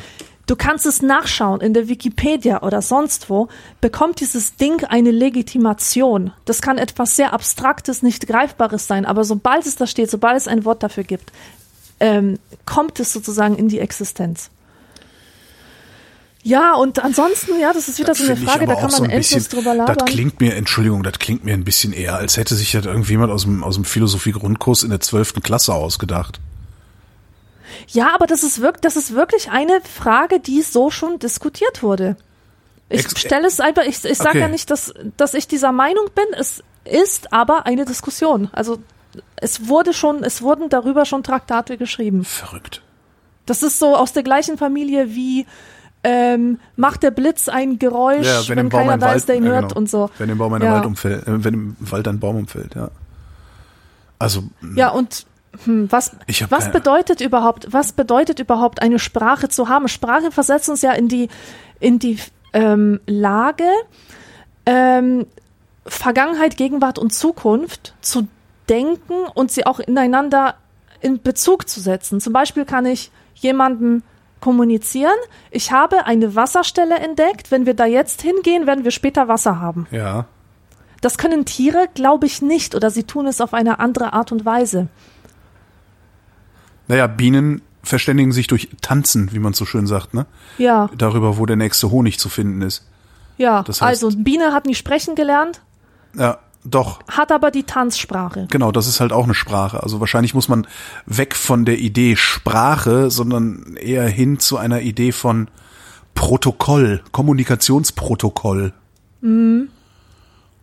Du kannst es nachschauen in der Wikipedia oder sonst wo, bekommt dieses Ding eine Legitimation. Das kann etwas sehr Abstraktes, nicht Greifbares sein, aber sobald es da steht, sobald es ein Wort dafür gibt, ähm, kommt es sozusagen in die Existenz. Ja, und ansonsten, ja, das ist wieder so eine Frage, da kann so man ein endlos bisschen, drüber labern. Das klingt mir, Entschuldigung, das klingt mir ein bisschen eher, als hätte sich das irgendjemand aus dem, aus dem Philosophie-Grundkurs in der zwölften Klasse ausgedacht. Ja, aber das ist wirklich, das ist wirklich eine Frage, die so schon diskutiert wurde. Ich stelle es einfach, ich, ich sage Okay. ja nicht, dass, dass ich dieser Meinung bin. Es ist aber eine Diskussion. Also es wurde schon, es wurden darüber schon Traktate geschrieben. Verrückt. Das ist so aus der gleichen Familie wie ähm, macht der Blitz ein Geräusch, wenn, keiner da ist, der ihn ja, hört genau. und so. Wenn im Baum ein Ja. Wald umfällt, äh, wenn im Wald ein Baum umfällt, ja. Also, Ja, und hm, was, was bedeutet überhaupt, was bedeutet überhaupt eine Sprache zu haben? Sprache versetzt uns ja in die, in die ähm, Lage, ähm, Vergangenheit, Gegenwart und Zukunft zu denken und sie auch ineinander in Bezug zu setzen. Zum Beispiel kann ich jemandem kommunizieren, ich habe eine Wasserstelle entdeckt, wenn wir da jetzt hingehen, werden wir später Wasser haben. ja. Das können Tiere, glaube ich, nicht oder sie tun es auf eine andere Art und Weise. Naja, Bienen verständigen sich durch Tanzen, wie man so schön sagt, ne? Ja. Darüber, wo der nächste Honig zu finden ist. Ja, Das heißt- also Biene hat nicht sprechen gelernt, Ja, doch. hat aber die Tanzsprache. Genau, das ist halt auch eine Sprache. Also wahrscheinlich muss man weg von der Idee Sprache, sondern eher hin zu einer Idee von Protokoll, Kommunikationsprotokoll.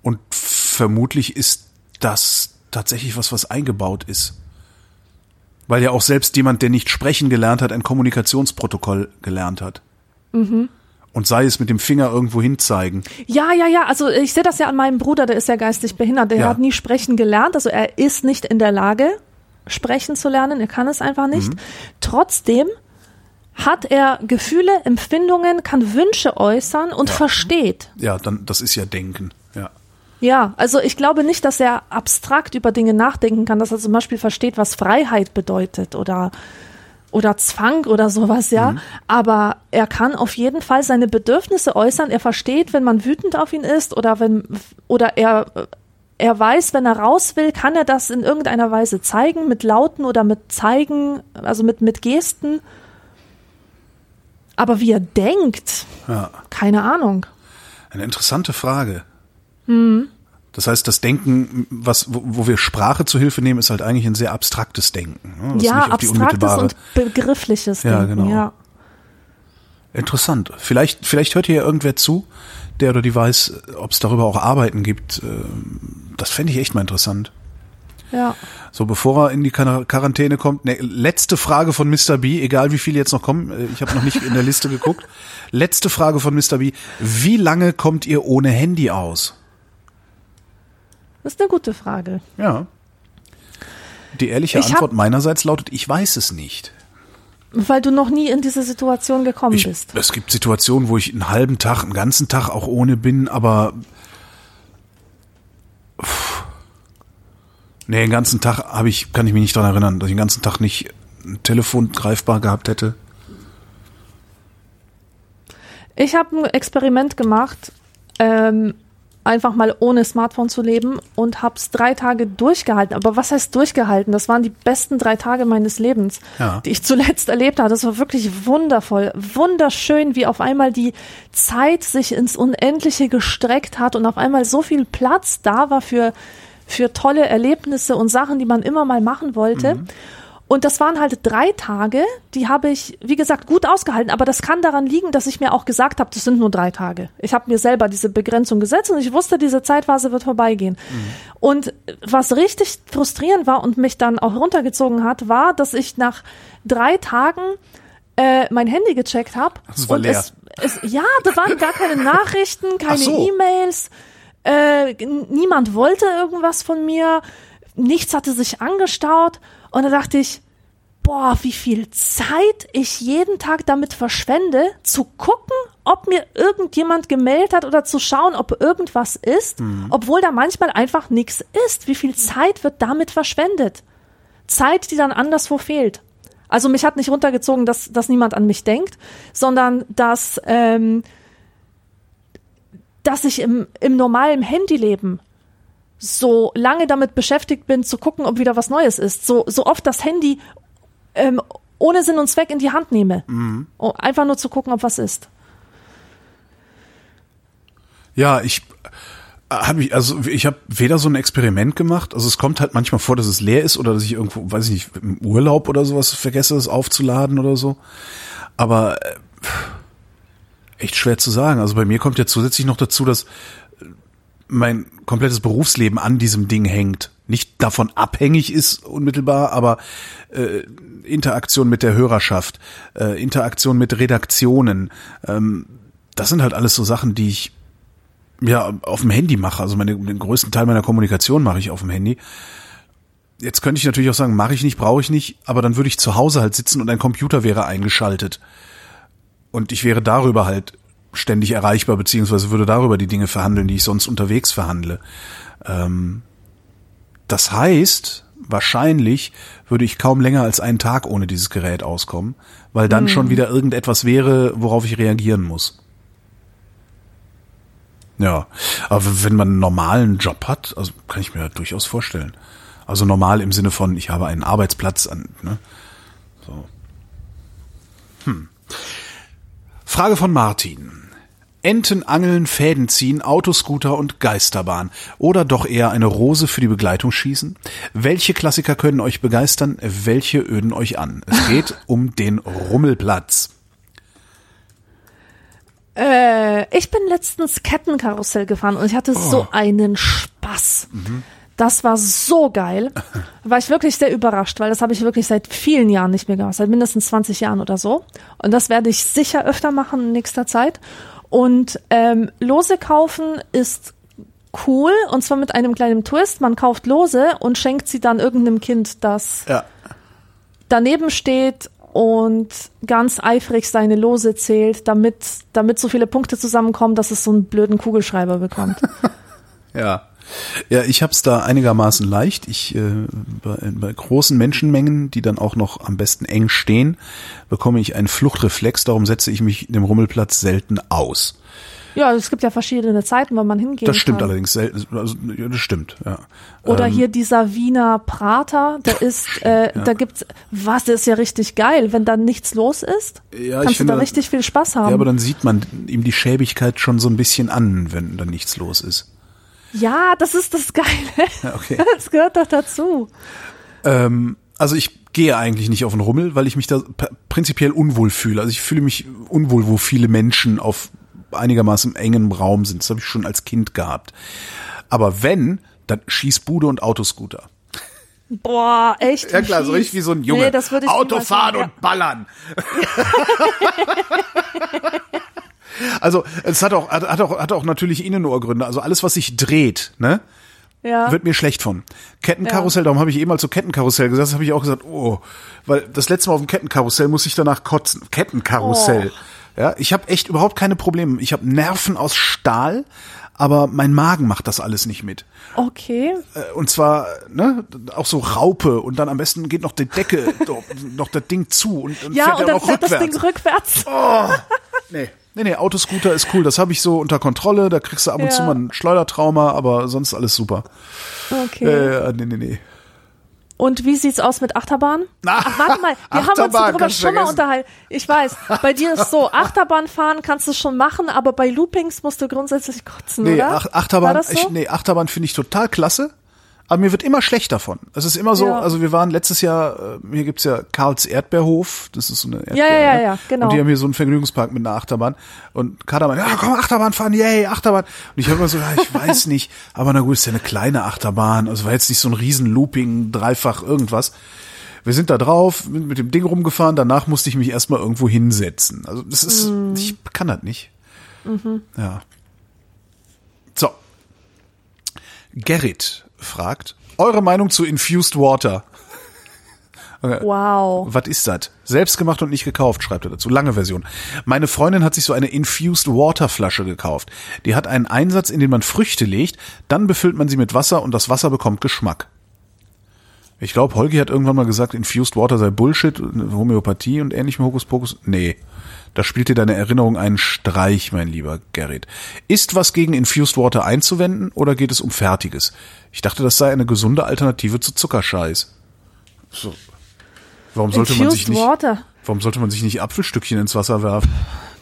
Und vermutlich ist das tatsächlich was, was eingebaut ist. Weil ja auch selbst jemand, der nicht sprechen gelernt hat, ein Kommunikationsprotokoll gelernt hat. Und sei es mit dem Finger irgendwo hinzeigen. Ja, ja, ja, also ich sehe das ja an meinem Bruder, der ist ja geistig behindert, der Ja. hat nie sprechen gelernt, also er ist nicht in der Lage, sprechen zu lernen, er kann es einfach nicht. Mhm. Trotzdem hat er Gefühle, Empfindungen, kann Wünsche äußern und versteht. Ja, dann, das ist ja Denken. Ja. Ja, also ich glaube nicht, dass er abstrakt über Dinge nachdenken kann, dass er zum Beispiel versteht, was Freiheit bedeutet oder oder Zwang oder sowas, ja. Aber er kann auf jeden Fall seine Bedürfnisse äußern. Er versteht, wenn man wütend auf ihn ist oder wenn oder er er weiß, wenn er raus will, kann er das in irgendeiner Weise zeigen mit Lauten oder mit Zeigen, also mit mit Gesten. Aber wie er denkt, Ja. keine Ahnung. Eine interessante Frage. Hm. Das heißt, das Denken, was, wo, wo wir Sprache zu Hilfe nehmen, ist halt eigentlich ein sehr abstraktes Denken. ne, was ja, abstraktes und begriffliches Ja, Denken. genau. Ja. Interessant. Vielleicht, vielleicht hört hier ja irgendwer zu, der oder die weiß, ob es darüber auch Arbeiten gibt. Ähm, Das fände ich echt mal interessant. Ja. So, bevor er in die Quar- Quarantäne kommt, ne, letzte Frage von Mr. B, egal wie viele jetzt noch kommen, äh, ich habe noch nicht in der Liste geguckt. Letzte Frage von Mr. B, wie lange kommt ihr ohne Handy aus? Das ist eine gute Frage. Ja. Die ehrliche Ich Antwort meinerseits lautet, ich weiß es nicht. Weil du noch nie in diese Situation gekommen Ich, bist. es gibt Situationen, wo ich einen halben Tag, einen ganzen Tag auch ohne bin, aber Pff. nee, den ganzen Tag habe ich, kann ich mich nicht dran erinnern, dass ich den ganzen Tag nicht ein Telefon greifbar gehabt hätte. Ich habe ein Experiment gemacht, ähm, einfach mal ohne Smartphone zu leben und habe es drei Tage durchgehalten. Aber was heißt durchgehalten? Das waren die besten drei Tage meines Lebens, Ja. die ich zuletzt erlebt habe. Das war wirklich wundervoll, wunderschön, wie auf einmal die Zeit sich ins Unendliche gestreckt hat und auf einmal so viel Platz da war für für tolle Erlebnisse und Sachen, die man immer mal machen wollte. Und das waren halt drei Tage, die habe ich, wie gesagt, gut ausgehalten. Aber das kann daran liegen, dass ich mir auch gesagt habe, das sind nur drei Tage. Ich habe mir selber diese Begrenzung gesetzt und ich wusste, diese Zeitphase wird vorbeigehen. Mhm. Und was richtig frustrierend war und mich dann auch runtergezogen hat, war, dass ich nach drei Tagen äh, mein Handy gecheckt habe. Das war leer. Es, es, ja, da waren gar keine Nachrichten, keine so. E-Mails. Äh, niemand wollte irgendwas von mir. Nichts hatte sich angestaut. Und da dachte ich, boah, wie viel Zeit ich jeden Tag damit verschwende, zu gucken, ob mir irgendjemand gemeldet hat oder zu schauen, ob irgendwas ist, mhm. obwohl da manchmal einfach nichts ist. Wie viel Zeit wird damit verschwendet? Zeit, die dann anderswo fehlt. Also mich hat nicht runtergezogen, dass, dass niemand an mich denkt, sondern dass, ähm, dass ich im, im normalen Handyleben so lange damit beschäftigt bin, zu gucken, ob wieder was Neues ist. So, so oft das Handy ähm, ohne Sinn und Zweck in die Hand nehme. Mhm. Um einfach nur zu gucken, ob was ist. Ja, ich habe ich, also ich habe weder so ein Experiment gemacht, also es kommt halt manchmal vor, dass es leer ist oder dass ich irgendwo, weiß ich nicht, im Urlaub oder sowas vergesse, es aufzuladen oder so. Aber äh, echt schwer zu sagen. Also bei mir kommt ja zusätzlich noch dazu, dass mein komplettes Berufsleben an diesem Ding hängt. Nicht davon abhängig ist unmittelbar, aber äh, Interaktion mit der Hörerschaft, äh, Interaktion mit Redaktionen, ähm, das sind halt alles so Sachen, die ich ja auf dem Handy mache. Also meine, den größten Teil meiner Kommunikation mache ich auf dem Handy. Jetzt könnte ich natürlich auch sagen, mache ich nicht, brauche ich nicht, aber dann würde ich zu Hause halt sitzen und ein Computer wäre eingeschaltet. Und ich wäre darüber halt ständig erreichbar, beziehungsweise würde darüber die Dinge verhandeln, die ich sonst unterwegs verhandle. Ähm, das heißt, wahrscheinlich würde ich kaum länger als einen Tag ohne dieses Gerät auskommen, weil dann hm. schon wieder irgendetwas wäre, worauf ich reagieren muss. Ja, aber wenn man einen normalen Job hat, also kann ich mir durchaus vorstellen. Also normal im Sinne von, ich habe einen Arbeitsplatz an, ne? So. Hm. Frage von Martin. Enten angeln, Fäden ziehen, Autoscooter und Geisterbahn. Oder doch eher eine Rose für die Begleitung schießen? Welche Klassiker können euch begeistern? Welche öden euch an? Es geht um den Rummelplatz. Äh, ich bin letztens Kettenkarussell gefahren und ich hatte oh. so einen Spaß. Mhm. Das war so geil. War ich wirklich sehr überrascht, weil das habe ich wirklich seit vielen Jahren nicht mehr gemacht, seit mindestens 20 Jahren oder so. Und das werde ich sicher öfter machen in nächster Zeit. Und ähm, Lose kaufen ist cool und zwar mit einem kleinen Twist. Man kauft Lose und schenkt sie dann irgendeinem Kind, das ja. daneben steht und ganz eifrig seine Lose zählt, damit, damit so viele Punkte zusammenkommen, dass es so einen blöden Kugelschreiber bekommt. ja. Ja, ich hab's da einigermaßen leicht. Ich äh, bei, bei großen Menschenmengen, die dann auch noch am besten eng stehen, bekomme ich einen Fluchtreflex. Darum setze ich mich dem Rummelplatz selten aus. Ja, es gibt ja verschiedene Zeiten, wann man hingehen Das stimmt kann. allerdings. Also, das stimmt, ja. Oder ähm, hier dieser Wiener Prater, der ist, äh, ja. da gibt's, was, der ist ja richtig geil, wenn da nichts los ist. Ja, kannst du da richtig viel Spaß haben. Ja, aber dann sieht man ihm die Schäbigkeit schon so ein bisschen an, wenn da nichts los ist. Ja, das ist das Geile. Okay. Das gehört doch dazu. Ähm, also ich gehe eigentlich nicht auf den Rummel, weil ich mich da prinzipiell unwohl fühle. Also ich fühle mich unwohl, wo viele Menschen auf einigermaßen engem Raum sind. Das habe ich schon als Kind gehabt. Aber wenn, dann Schießbude und Autoscooter. Boah, echt? Ja klar, so richtig wie so ein Junge. Nee, das würde ich Autofahren und ballern. also es hat auch, hat auch, hat auch natürlich Innenohrgründe. Also alles, was sich dreht, ne? Ja. Wird mir schlecht von. Kettenkarussell, ja. darum habe ich eben mal zu Kettenkarussell gesagt, das habe ich auch gesagt, oh, weil das letzte Mal auf dem Kettenkarussell muss ich danach kotzen. Kettenkarussell. Oh. Ja, ich habe echt überhaupt keine Probleme. Ich habe Nerven aus Stahl, aber mein Magen macht das alles nicht mit. Okay. Äh, und zwar, ne, auch so Raupe und dann am besten geht noch die Decke, noch das Ding zu und, und ja, fährt und dann noch fährt rückwärts. das Ding rückwärts. Oh, nee. Nee, nee, Autoscooter ist cool, das habe ich so unter Kontrolle, da kriegst du ab und ja. zu mal ein Schleudertrauma, aber sonst alles super. Okay. Äh, nee, nee, nee. Und wie sieht's aus mit Achterbahn? Ach, warte mal, wir Achterbahn, haben uns darüber schon mal unterhalten. Ich weiß, bei dir ist so, Achterbahn fahren kannst du schon machen, aber bei Loopings musst du grundsätzlich kotzen, nee, oder? Ach, Achterbahn, so? ich, nee, Achterbahn finde ich total klasse. Aber mir wird immer schlecht davon. Es ist immer so, Ja. also wir waren letztes Jahr, äh, hier gibt's ja Karls Erdbeerhof, das ist so eine Erdbeer, Ja, ja, ja, ne? ja, genau. Und die haben hier so einen Vergnügungspark mit einer Achterbahn. Und Kader meinte, ja komm, Achterbahn fahren, yay, Achterbahn. Und ich habe immer so, ja, ich weiß nicht, aber na gut, ist ja eine kleine Achterbahn, also war jetzt nicht so ein riesen Looping, dreifach irgendwas. Wir sind da drauf, mit, dem Ding rumgefahren, danach musste ich mich erstmal irgendwo hinsetzen. Also das ist, Mhm. ich kann das nicht. Ja. So. Gerrit fragt, eure Meinung zu Infused Water. Wow. Was ist das? Selbstgemacht und nicht gekauft, schreibt er dazu. Lange Version. Meine Freundin hat sich so eine Infused Water Flasche gekauft. Die hat einen Einsatz, in den man Früchte legt, dann befüllt man sie mit Wasser und das Wasser bekommt Geschmack. Ich glaube, Holgi hat irgendwann mal gesagt, Infused Water sei Bullshit, Homöopathie und ähnlichem Hokuspokus. Nee. Da spielt dir deine Erinnerung einen Streich, mein lieber Gerrit. Ist was gegen Infused Water einzuwenden oder geht es um Fertiges? Ich dachte, das sei eine gesunde Alternative zu Zuckerscheiß. So. Warum sollte man sich Infused nicht, Water warum sollte man sich nicht Apfelstückchen ins Wasser werfen?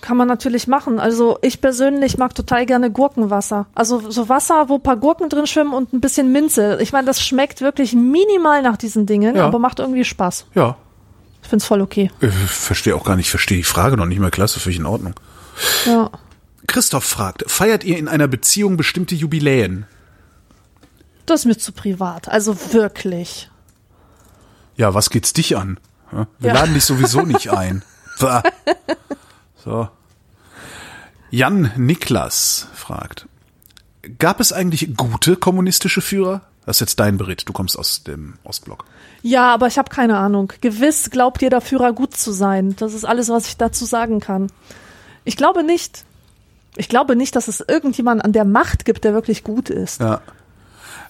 kann man natürlich machen. Also ich persönlich mag total gerne Gurkenwasser. Also so Wasser, wo ein paar Gurken drin schwimmen und ein bisschen Minze. Ich meine, das schmeckt wirklich minimal nach diesen Dingen, Ja. aber macht irgendwie Spaß. Ja. Ich find's voll okay. Ich verstehe auch gar nicht, verstehe die Frage noch nicht mal klasse, völlig in Ordnung. Ja. Christoph fragt, feiert ihr in einer Beziehung bestimmte Jubiläen? Das ist mir zu privat. Also wirklich. Ja, was geht's dich an? Wir Ja. laden dich sowieso nicht ein. So. Jan Niklas fragt, gab es eigentlich gute kommunistische Führer? Das ist jetzt dein Bericht, du kommst aus dem Ostblock. Ja, aber ich habe keine Ahnung. Gewiss glaubt jeder Führer gut zu sein. Das ist alles, was ich dazu sagen kann. Ich glaube nicht. Ich glaube nicht, dass es irgendjemanden an der Macht gibt, der wirklich gut ist. Ja.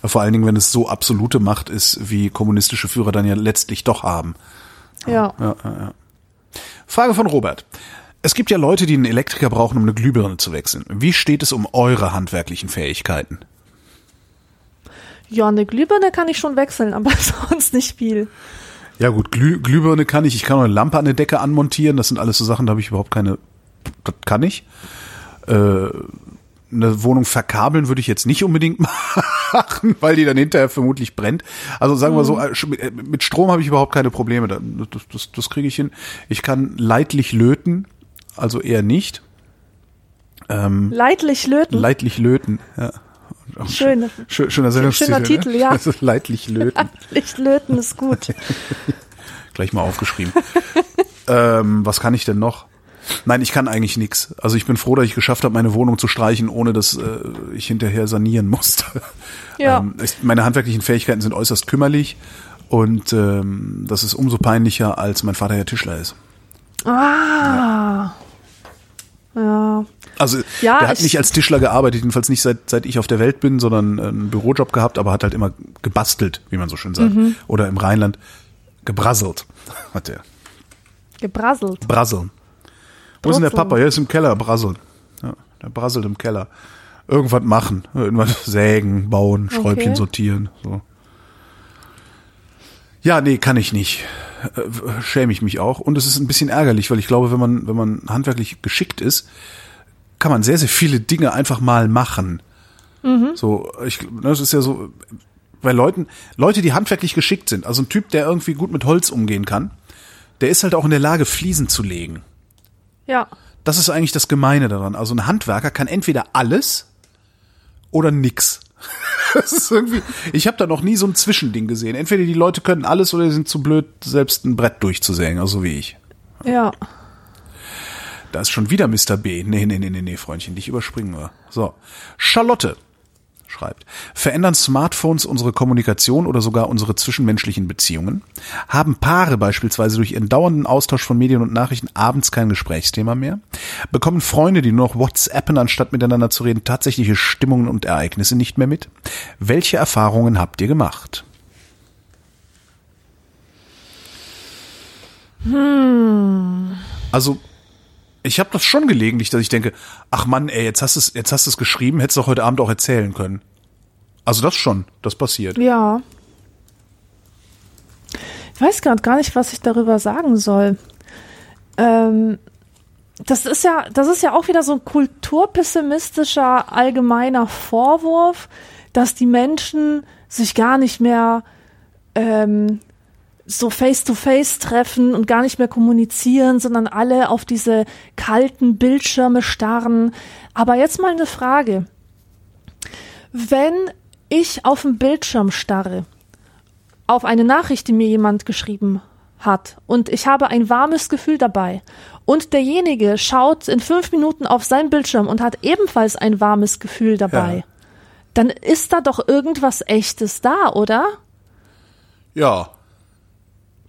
Vor allen Dingen, wenn es so absolute Macht ist, wie kommunistische Führer dann ja letztlich doch haben. Ja. Ja, ja, ja. Frage von Robert. Es gibt ja Leute, die einen Elektriker brauchen, um eine Glühbirne zu wechseln. Wie steht es um eure handwerklichen Fähigkeiten? Ja, eine Glühbirne kann ich schon wechseln, aber sonst nicht viel. Ja gut, Glüh, Glühbirne kann ich. Ich kann auch eine Lampe an der Decke anmontieren. Das sind alles so Sachen, da habe ich überhaupt keine. Das kann ich. Äh, eine Wohnung verkabeln würde ich jetzt nicht unbedingt machen, weil die dann hinterher vermutlich brennt. Also sagen wir so, äh, sch- mit- Strom habe ich überhaupt keine Probleme. Da- Das, das, das kriege ich hin. Ich kann leidlich löten, also eher nicht. Ähm, Leidlich löten. leidlich löten. Ja. Auch Schön. Schön, schöner Sendungstitel. Schöner Titel, ne? ja. Also leidlich löten. Leidlich löten ist gut. Gleich mal aufgeschrieben. ähm, was kann ich denn noch? Nein, ich kann eigentlich nix. Also ich bin froh, dass ich geschafft habe, meine Wohnung zu streichen, ohne dass äh, ich hinterher sanieren musste. Ja. Ähm, ich, meine handwerklichen Fähigkeiten sind äußerst kümmerlich und ähm, das ist umso peinlicher, als mein Vater ja Tischler ist. Ah. Ja. Also Ja, der hat ich- nicht als Tischler gearbeitet, jedenfalls nicht seit, seit ich auf der Welt bin, sondern einen Bürojob gehabt, aber hat halt immer gebastelt, wie man so schön sagt. Mhm. Oder im Rheinland gebrasselt. Hat der. Gebrasselt. Brasseln. Wo ist denn der. Papa? Er ist im Keller, brasseln. Ja, der brasselt im Keller. Irgendwas machen, irgendwas sägen, bauen, Schräubchen Okay. sortieren, so. Ja, nee, kann ich nicht. Äh, Schäme ich mich auch. Und es ist ein bisschen ärgerlich, weil ich glaube, wenn man, wenn man handwerklich geschickt ist, kann man sehr, sehr viele Dinge einfach mal machen. So, ich, ne, das ist ja so, bei Leuten, Leute, die handwerklich geschickt sind, also ein Typ, der irgendwie gut mit Holz umgehen kann, der ist halt auch in der Lage, Fliesen zu legen. Ja. Das ist eigentlich das Gemeine daran. Also ein Handwerker kann entweder alles oder nix. Das ist irgendwie, ich habe da noch nie so ein Zwischending gesehen. Entweder die Leute können alles oder die sind zu blöd, selbst ein Brett durchzusägen, also so wie ich. Ja. Da ist schon wieder Mr. B. Nee, nee, nee, nee, nee, Freundchen, dich überspringen wir. So. Charlotte schreibt, verändern Smartphones unsere Kommunikation oder sogar unsere zwischenmenschlichen Beziehungen? Haben Paare beispielsweise durch ihren dauernden Austausch von Medien und Nachrichten abends kein Gesprächsthema mehr? Bekommen Freunde, die nur noch WhatsAppen, anstatt miteinander zu reden, tatsächliche Stimmungen und Ereignisse nicht mehr mit? Welche Erfahrungen habt ihr gemacht? Also ich habe das schon gelegentlich, dass ich denke, ach Mann, ey, jetzt hast du es, jetzt hast du es geschrieben, hättest du heute Abend auch erzählen können. Also das schon, das passiert. Ja. Ich weiß gerade gar nicht, was ich darüber sagen soll. Ähm, das ist ja, das ist ja auch wieder so ein kulturpessimistischer allgemeiner Vorwurf, dass die Menschen sich gar nicht mehr ähm, so face-to-face treffen und gar nicht mehr kommunizieren, sondern alle auf diese kalten Bildschirme starren. Aber jetzt mal eine Frage. Wenn ich auf dem Bildschirm starre, auf eine Nachricht, die mir jemand geschrieben hat, und ich habe ein warmes Gefühl dabei, und derjenige schaut in fünf Minuten auf sein Bildschirm und hat ebenfalls ein warmes Gefühl dabei, Ja. dann ist da doch irgendwas Echtes da, oder? Ja.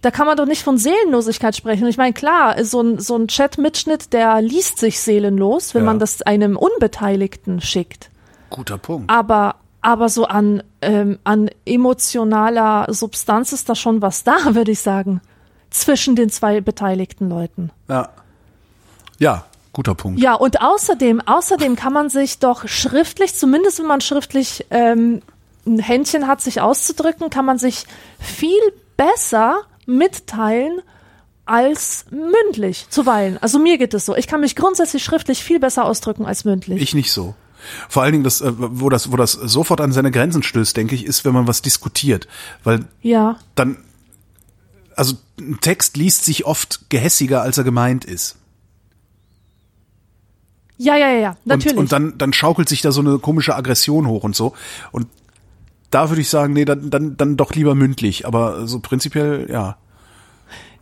Da kann man doch nicht von Seelenlosigkeit sprechen. Ich meine, klar, so ein, so ein Chat-Mitschnitt, der liest sich seelenlos, wenn Ja. man das einem Unbeteiligten schickt. Guter Punkt. Aber, aber so an, ähm, an emotionaler Substanz ist da schon was da, würde ich sagen. Zwischen den zwei beteiligten Leuten. Ja. Ja, guter Punkt. Ja, und außerdem, außerdem kann man sich doch schriftlich, zumindest wenn man schriftlich ähm, ein Händchen hat, sich auszudrücken, kann man sich viel besser mitteilen als mündlich zuweilen. Also mir geht es so. Ich kann mich grundsätzlich schriftlich viel besser ausdrücken als mündlich. Ich nicht so. Vor allen Dingen, das, äh, wo das, wo das sofort an seine Grenzen stößt, denke ich, ist, wenn man was diskutiert. Weil ja, dann, also ein Text liest sich oft gehässiger, als er gemeint ist. ja, ja, ja, ja, natürlich. Und, und dann, dann schaukelt sich da so eine komische Aggression hoch und so. Und da würde ich sagen, nee, dann, dann, dann doch lieber mündlich. Aber so prinzipiell, ja.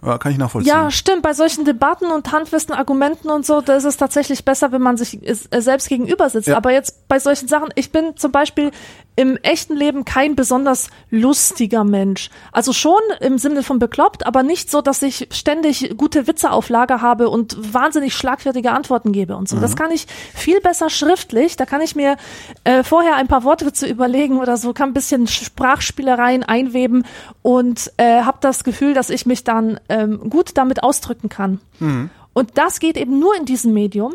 Ja, kann ich nachvollziehen. Ja, stimmt. Bei solchen Debatten und handfesten Argumenten und so, da ist es tatsächlich besser, wenn man sich äh, selbst gegenüber sitzt. Ja. Aber jetzt bei solchen Sachen, ich bin zum Beispiel im echten Leben kein besonders lustiger Mensch. Also schon im Sinne von bekloppt, aber nicht so, dass ich ständig gute Witze auf Lager habe und wahnsinnig schlagfertige Antworten gebe und so. Mhm. Das kann ich viel besser schriftlich. Da kann ich mir äh, vorher ein paar Wortwitze überlegen oder so, kann ein bisschen Sprachspielereien einweben und äh, habe das Gefühl, dass ich mich dann ähm, gut damit ausdrücken kann. Und das geht eben nur in diesem Medium.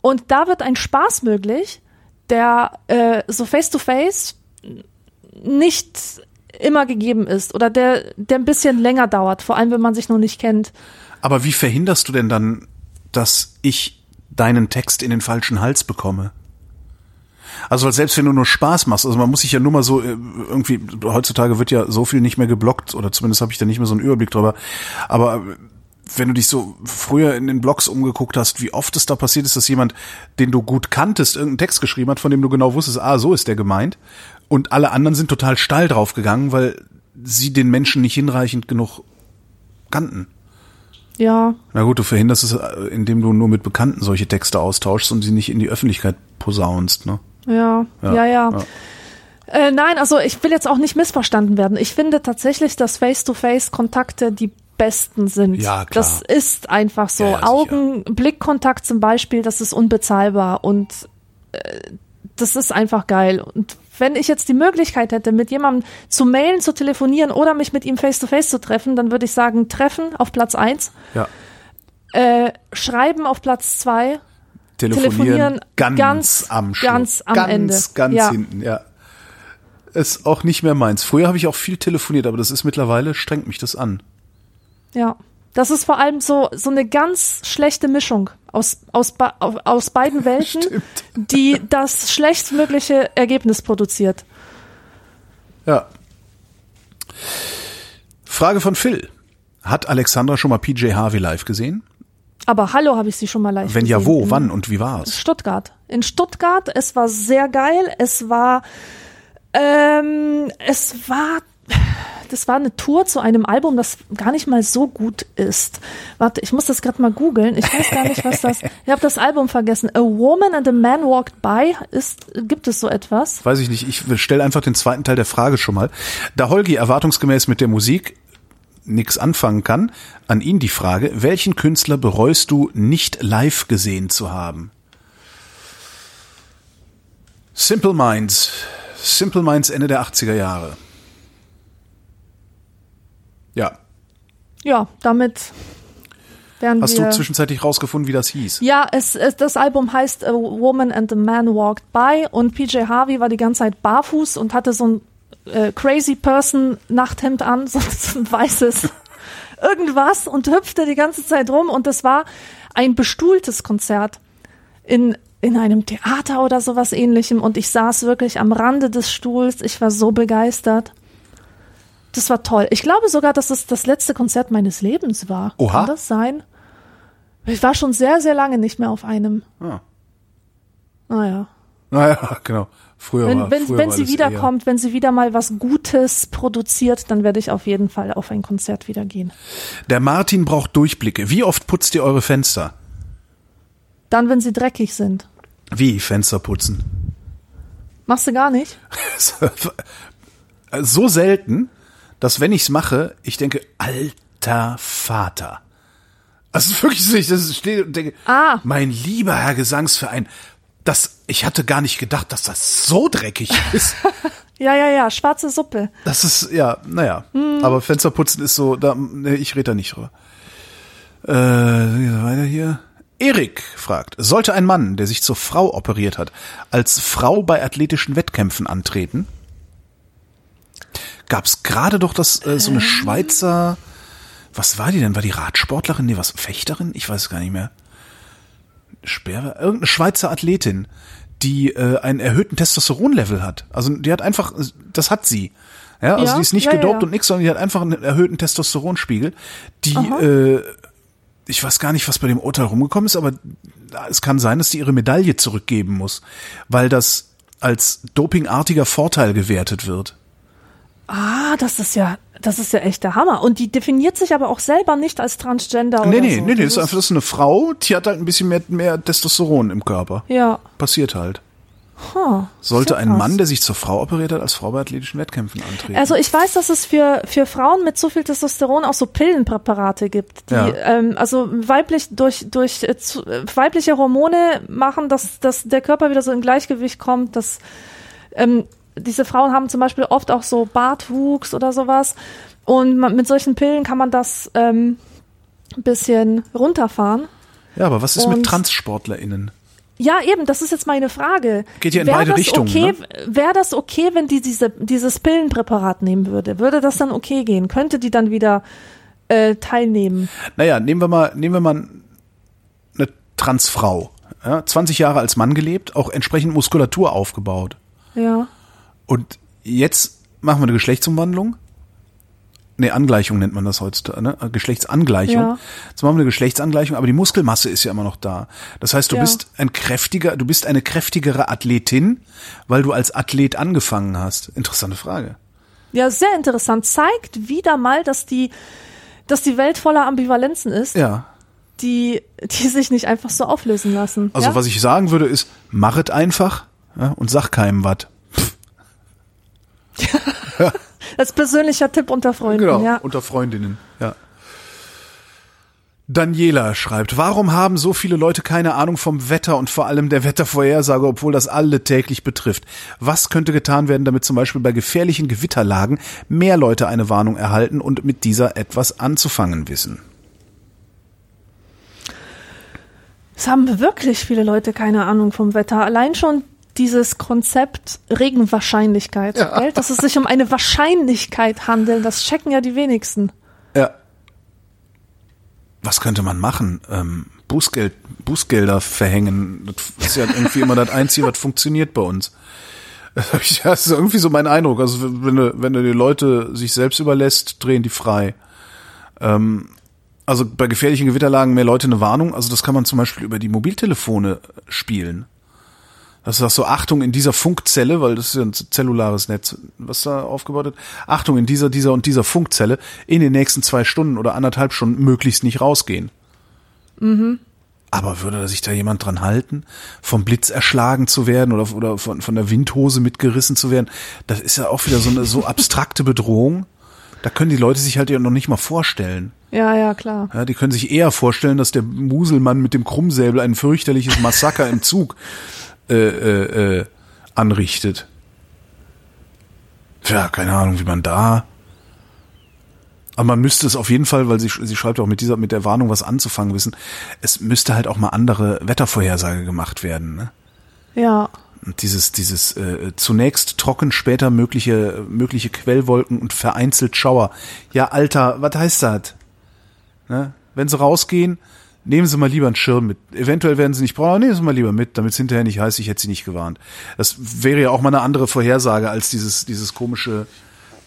Und da wird ein Spaß möglich, der äh, so face-to-face nicht immer gegeben ist oder der, der ein bisschen länger dauert, vor allem wenn man sich noch nicht kennt. Aber wie verhinderst du denn dann, dass ich deinen Text in den falschen Hals bekomme? Also weil selbst wenn du nur Spaß machst, also man muss sich ja nur mal so äh, irgendwie heutzutage wird ja so viel nicht mehr geblockt oder zumindest habe ich da nicht mehr so einen Überblick drüber. Aber wenn du dich so früher in den Blogs umgeguckt hast, wie oft es da passiert ist, dass jemand, den du gut kanntest, irgendeinen Text geschrieben hat, von dem du genau wusstest, ah, so ist der gemeint, und alle anderen sind total steil draufgegangen, weil sie den Menschen nicht hinreichend genug kannten. Ja, Na gut, du verhinderst es, äh, indem du nur mit Bekannten solche Texte austauschst und sie nicht in die Öffentlichkeit posaunst, ne? Ja, Ja, ja, ja. ja. Äh, nein, also ich will jetzt auch nicht missverstanden werden. Ich finde tatsächlich, dass Face-to-Face-Kontakte die besten sind. Ja, klar. Das ist einfach so. Ja, ja, sicher. Augen-Blickkontakt zum Beispiel, das ist unbezahlbar und äh, das ist einfach geil. Und wenn ich jetzt die Möglichkeit hätte, mit jemandem zu mailen, zu telefonieren oder mich mit ihm face-to-face zu treffen, dann würde ich sagen, treffen auf Platz eins, Ja. äh, schreiben auf Platz zwei Telefonieren, Telefonieren ganz, ganz- am Schluss. ganz am ganz, Ende. Ganz Ja. hinten, ja. Ist auch nicht mehr meins. Früher habe ich auch viel telefoniert, aber das ist mittlerweile, strengt mich das an. Ja. Das ist vor allem so, so eine ganz schlechte Mischung aus, aus, aus beiden Welten, die das schlechtmögliche Ergebnis produziert. Ja. Frage von Phil. Hat Alexandra schon mal PJ Harvey live gesehen? Aber hallo, habe ich sie schon mal live Wenn gesehen. ja, wo, In wann und wie war es? Stuttgart. In Stuttgart. Es war sehr geil. Es war, ähm, es war, das war eine Tour zu einem Album, das gar nicht mal so gut ist. Warte, ich muss das gerade mal googeln. Ich weiß gar nicht, was das. Ich habe das Album vergessen. A Woman and a Man Walked By. Ist, gibt es so etwas? Weiß ich nicht. Ich stelle einfach den zweiten Teil der Frage schon mal. Da Holgi erwartungsgemäß mit der Musik nix anfangen kann, an ihn die Frage, welchen Künstler bereust du nicht live gesehen zu haben? Simple Minds. Simple Minds Ende der 80er Jahre. Ja. Ja, damit wären Hast wir. du zwischenzeitlich rausgefunden, wie das hieß? ja, es, es, das Album heißt A Woman and a Man Walked By und PJ Harvey war die ganze Zeit barfuß und hatte so ein äh, Crazy Person Nachthemd an, so, so ein weißes irgendwas und hüpfte die ganze Zeit rum und das war ein bestuhltes Konzert in in einem Theater oder sowas ähnlichem und ich saß wirklich am Rande des Stuhls. Ich war so begeistert. Das war toll. Ich glaube sogar, dass es das letzte Konzert meines Lebens war. Oha. Kann das sein? Ich war schon sehr, sehr lange nicht mehr auf einem. Ah. Naja. Naja, genau. Früher Wenn, war, wenn, früher wenn war sie wiederkommt, wenn sie wieder mal was Gutes produziert, dann werde ich auf jeden Fall auf ein Konzert wieder gehen. Der Martin braucht Durchblicke. Wie oft putzt ihr eure Fenster? Dann, wenn sie dreckig sind. Wie Fenster putzen? Machst du gar nicht? so selten, dass wenn ich's mache, ich denke, alter Vater. Also wirklich so, ich das stehe und denke, Ah. mein lieber Herr Gesangsverein, das, ich hatte gar nicht gedacht, dass das so dreckig ist. Ja, ja, ja, schwarze Suppe. Das ist, ja, naja. Aber Fensterputzen ist so, da, nee, ich rede da nicht drüber. Äh, weiter hier. Erik fragt, sollte ein Mann, der sich zur Frau operiert hat, als Frau bei athletischen Wettkämpfen antreten? Gab's gerade doch das, äh, so eine Schweizer, was war die denn? War die Radsportlerin? Nee, was, Fechterin? Ich weiß es gar nicht mehr. Sperre, irgendeine Schweizer Athletin, die äh, einen erhöhten Testosteronlevel hat. Also die hat einfach, das hat sie. Ja, also Ja, die ist nicht ja, gedopt ja. und nix, sondern die hat einfach einen erhöhten Testosteronspiegel. Die, äh, ich weiß gar nicht, was bei dem Urteil rumgekommen ist, aber es kann sein, dass die ihre Medaille zurückgeben muss, weil das als dopingartiger Vorteil gewertet wird. Ah, das ist ja, das ist ja echt der Hammer. Und die definiert sich aber auch selber nicht als Transgender Nee, oder nee, so. nee, nee, das ist einfach das ist eine Frau, die hat halt ein bisschen mehr, mehr Testosteron im Körper. Ja. Passiert halt. Huh, Sollte ein krass. Mann, der sich zur Frau operiert hat, als Frau bei athletischen Wettkämpfen antreten? Also ich weiß, dass es für, für Frauen mit zu viel Testosteron auch so Pillenpräparate gibt, die Ja. ähm, also weiblich durch durch äh, zu, äh, weibliche Hormone machen, dass, dass der Körper wieder so in Gleichgewicht kommt, dass ähm, diese Frauen haben zum Beispiel oft auch so Bartwuchs oder sowas und man, mit solchen Pillen kann man das ähm, ein bisschen runterfahren. ja, aber was ist mit und- TranssportlerInnen? Ja, eben, das ist jetzt meine Frage. Geht ja in Wär beide Richtungen, Okay, ne? Wäre das okay, wenn die diese, dieses Pillenpräparat nehmen würde? Würde das dann okay gehen? Könnte die dann wieder äh, teilnehmen? Naja, nehmen wir mal, nehmen wir mal eine Transfrau. Ja, 20 Jahre als Mann gelebt, auch entsprechend Muskulatur aufgebaut. Ja. Und jetzt machen wir eine Geschlechtsumwandlung. Nee, Angleichung nennt man das heutzutage, ne? Geschlechtsangleichung. Ja. Jetzt machen wir eine Geschlechtsangleichung, aber die Muskelmasse ist ja immer noch da. Das heißt, du Ja. bist ein kräftiger, du bist eine kräftigere Athletin, weil du als Athlet angefangen hast. Interessante Frage. Ja, sehr interessant. Zeigt wieder mal, dass die, dass die Welt voller Ambivalenzen ist, Ja. die, die sich nicht einfach so auflösen lassen. Also ja? was ich sagen würde ist, machet einfach ja, und sag keinem was. Als persönlicher Tipp unter Freunden. Genau, Ja. unter Freundinnen, ja. Daniela schreibt, warum haben so viele Leute keine Ahnung vom Wetter und vor allem der Wettervorhersage, obwohl das alle täglich betrifft? Was könnte getan werden, damit zum Beispiel bei gefährlichen Gewitterlagen mehr Leute eine Warnung erhalten und mit dieser etwas anzufangen wissen? Es haben wirklich viele Leute keine Ahnung vom Wetter. Allein schon dieses Konzept Regenwahrscheinlichkeit, gell? dass es sich um eine Wahrscheinlichkeit handelt, das checken ja die wenigsten. Ja. Was könnte man machen? Ähm, Bußgeld, Bußgelder verhängen. Das ist ja irgendwie immer das Einzige, was funktioniert bei uns. Ja, das ist irgendwie so mein Eindruck. Also wenn du, wenn du die Leute sich selbst überlässt, drehen die frei. Ähm, also bei gefährlichen Gewitterlagen mehr Leute eine Warnung. Also das kann man zum Beispiel über die Mobiltelefone spielen. Das ist auch so Achtung in dieser Funkzelle, weil das ist ja ein zellulares Netz, was da aufgebaut wird. Achtung in dieser, dieser und dieser Funkzelle in den nächsten zwei Stunden oder anderthalb Stunden möglichst nicht rausgehen. Aber würde sich da jemand dran halten, vom Blitz erschlagen zu werden oder, oder von, von der Windhose mitgerissen zu werden? Das ist ja auch wieder so eine so abstrakte Bedrohung. Da können die Leute sich halt ja noch nicht mal vorstellen. Ja, ja, klar. Ja, die können sich eher vorstellen, dass der Muselmann mit dem Krummsäbel ein fürchterliches Massaker im Zug äh, äh, äh, anrichtet. Tja, keine Ahnung, wie man da. Aber man müsste es auf jeden Fall, weil sie, sie schreibt auch mit dieser, mit der Warnung was anzufangen wissen. Es müsste halt auch mal andere Wettervorhersage gemacht werden. Ne? Ja. Und dieses, dieses äh, zunächst trocken, später mögliche, mögliche Quellwolken und vereinzelt Schauer. Ja, Alter, was heißt das? Ne? Wenn sie rausgehen, Nehmen Sie mal lieber einen Schirm mit. Eventuell werden Sie nicht brauchen, nehmen Sie mal lieber mit, damit es hinterher nicht heißt, ich hätte Sie nicht gewarnt. Das wäre ja auch mal eine andere Vorhersage als dieses, dieses komische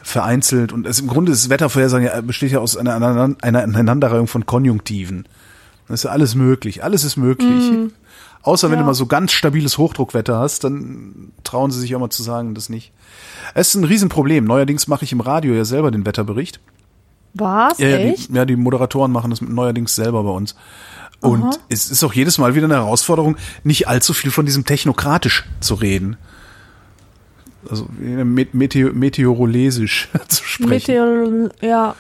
vereinzelt. Und es, im Grunde ist Wettervorhersagen ja, besteht ja aus einer, einer, einer Aneinanderreihung von Konjunktiven. Das ist ja alles möglich. Alles ist möglich. Außer wenn Ja. du mal so ganz stabiles Hochdruckwetter hast, dann trauen sie sich auch mal zu sagen, das nicht. Es ist ein Riesenproblem. Neuerdings mache ich im Radio ja selber den Wetterbericht. Was? Ja, Echt? die, ja, die Moderatoren machen das neuerdings selber bei uns. Und es ist auch jedes Mal wieder eine Herausforderung, nicht allzu viel von diesem technokratisch zu reden. Also met Meteo meteorolesisch zu sprechen. Meteor, ja.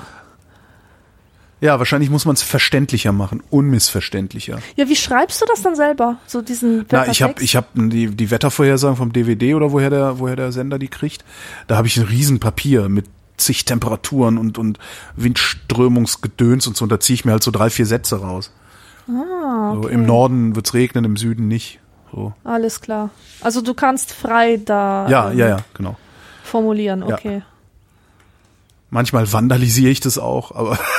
ja, wahrscheinlich muss man es verständlicher machen, unmissverständlicher. Ja, wie schreibst du das dann selber? So diesen Na, ich habe ich hab die, die Wettervorhersagen vom DVD oder woher der, woher der Sender die kriegt. Da habe ich ein Riesenpapier mit zig Temperaturen und, und Windströmungsgedöns und so. Und da ziehe ich mir halt so drei, vier Sätze raus. Ah, so, okay. Im Norden wird's regnen, im Süden nicht. So. Alles klar. Also du kannst frei da Ja, ähm, ja, ja, genau. formulieren, Ja. okay. Manchmal vandalisiere ich das auch, aber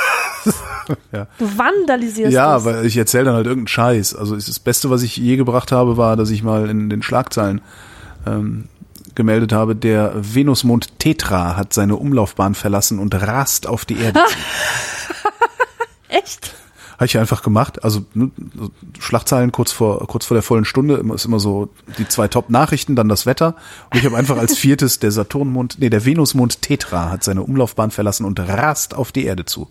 Du vandalisierst ja, das. weil ich erzähle dann halt irgendeinen Scheiß. Also das Beste, was ich je gebracht habe, war, dass ich mal in den Schlagzeilen ähm, gemeldet habe, der Venusmond Tetra hat seine Umlaufbahn verlassen und rast auf die Erde. zu. Echt? Habe ich einfach gemacht. Also ne, Schlagzeilen kurz vor kurz vor der vollen Stunde immer ist immer so die zwei Top-Nachrichten, dann das Wetter. Und ich habe einfach als viertes der Saturnmond, nee der Venusmond Tetra hat seine Umlaufbahn verlassen und rast auf die Erde zu.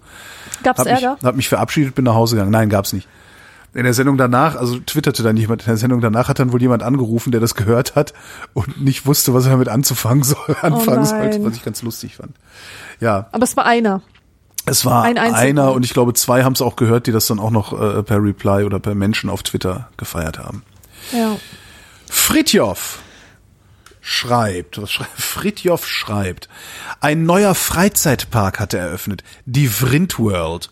Gab's Hab mich, Ärger? hab mich verabschiedet, bin nach Hause gegangen. Nein, gab's nicht. In der Sendung danach, also twitterte dann jemand, in der Sendung danach hat dann wohl jemand angerufen, der das gehört hat und nicht wusste, was er damit anzufangen soll, anfangen Oh sollte, was ich ganz lustig fand. Ja, Aber es war einer. es war Ein einer und ich glaube zwei haben es auch gehört, die das dann auch noch äh, per Reply oder per Menschen auf Twitter gefeiert haben. Ja. Fritjof schreibt, was schreibt, Fritjof schreibt, ein neuer Freizeitpark hat er eröffnet, die Vrind World.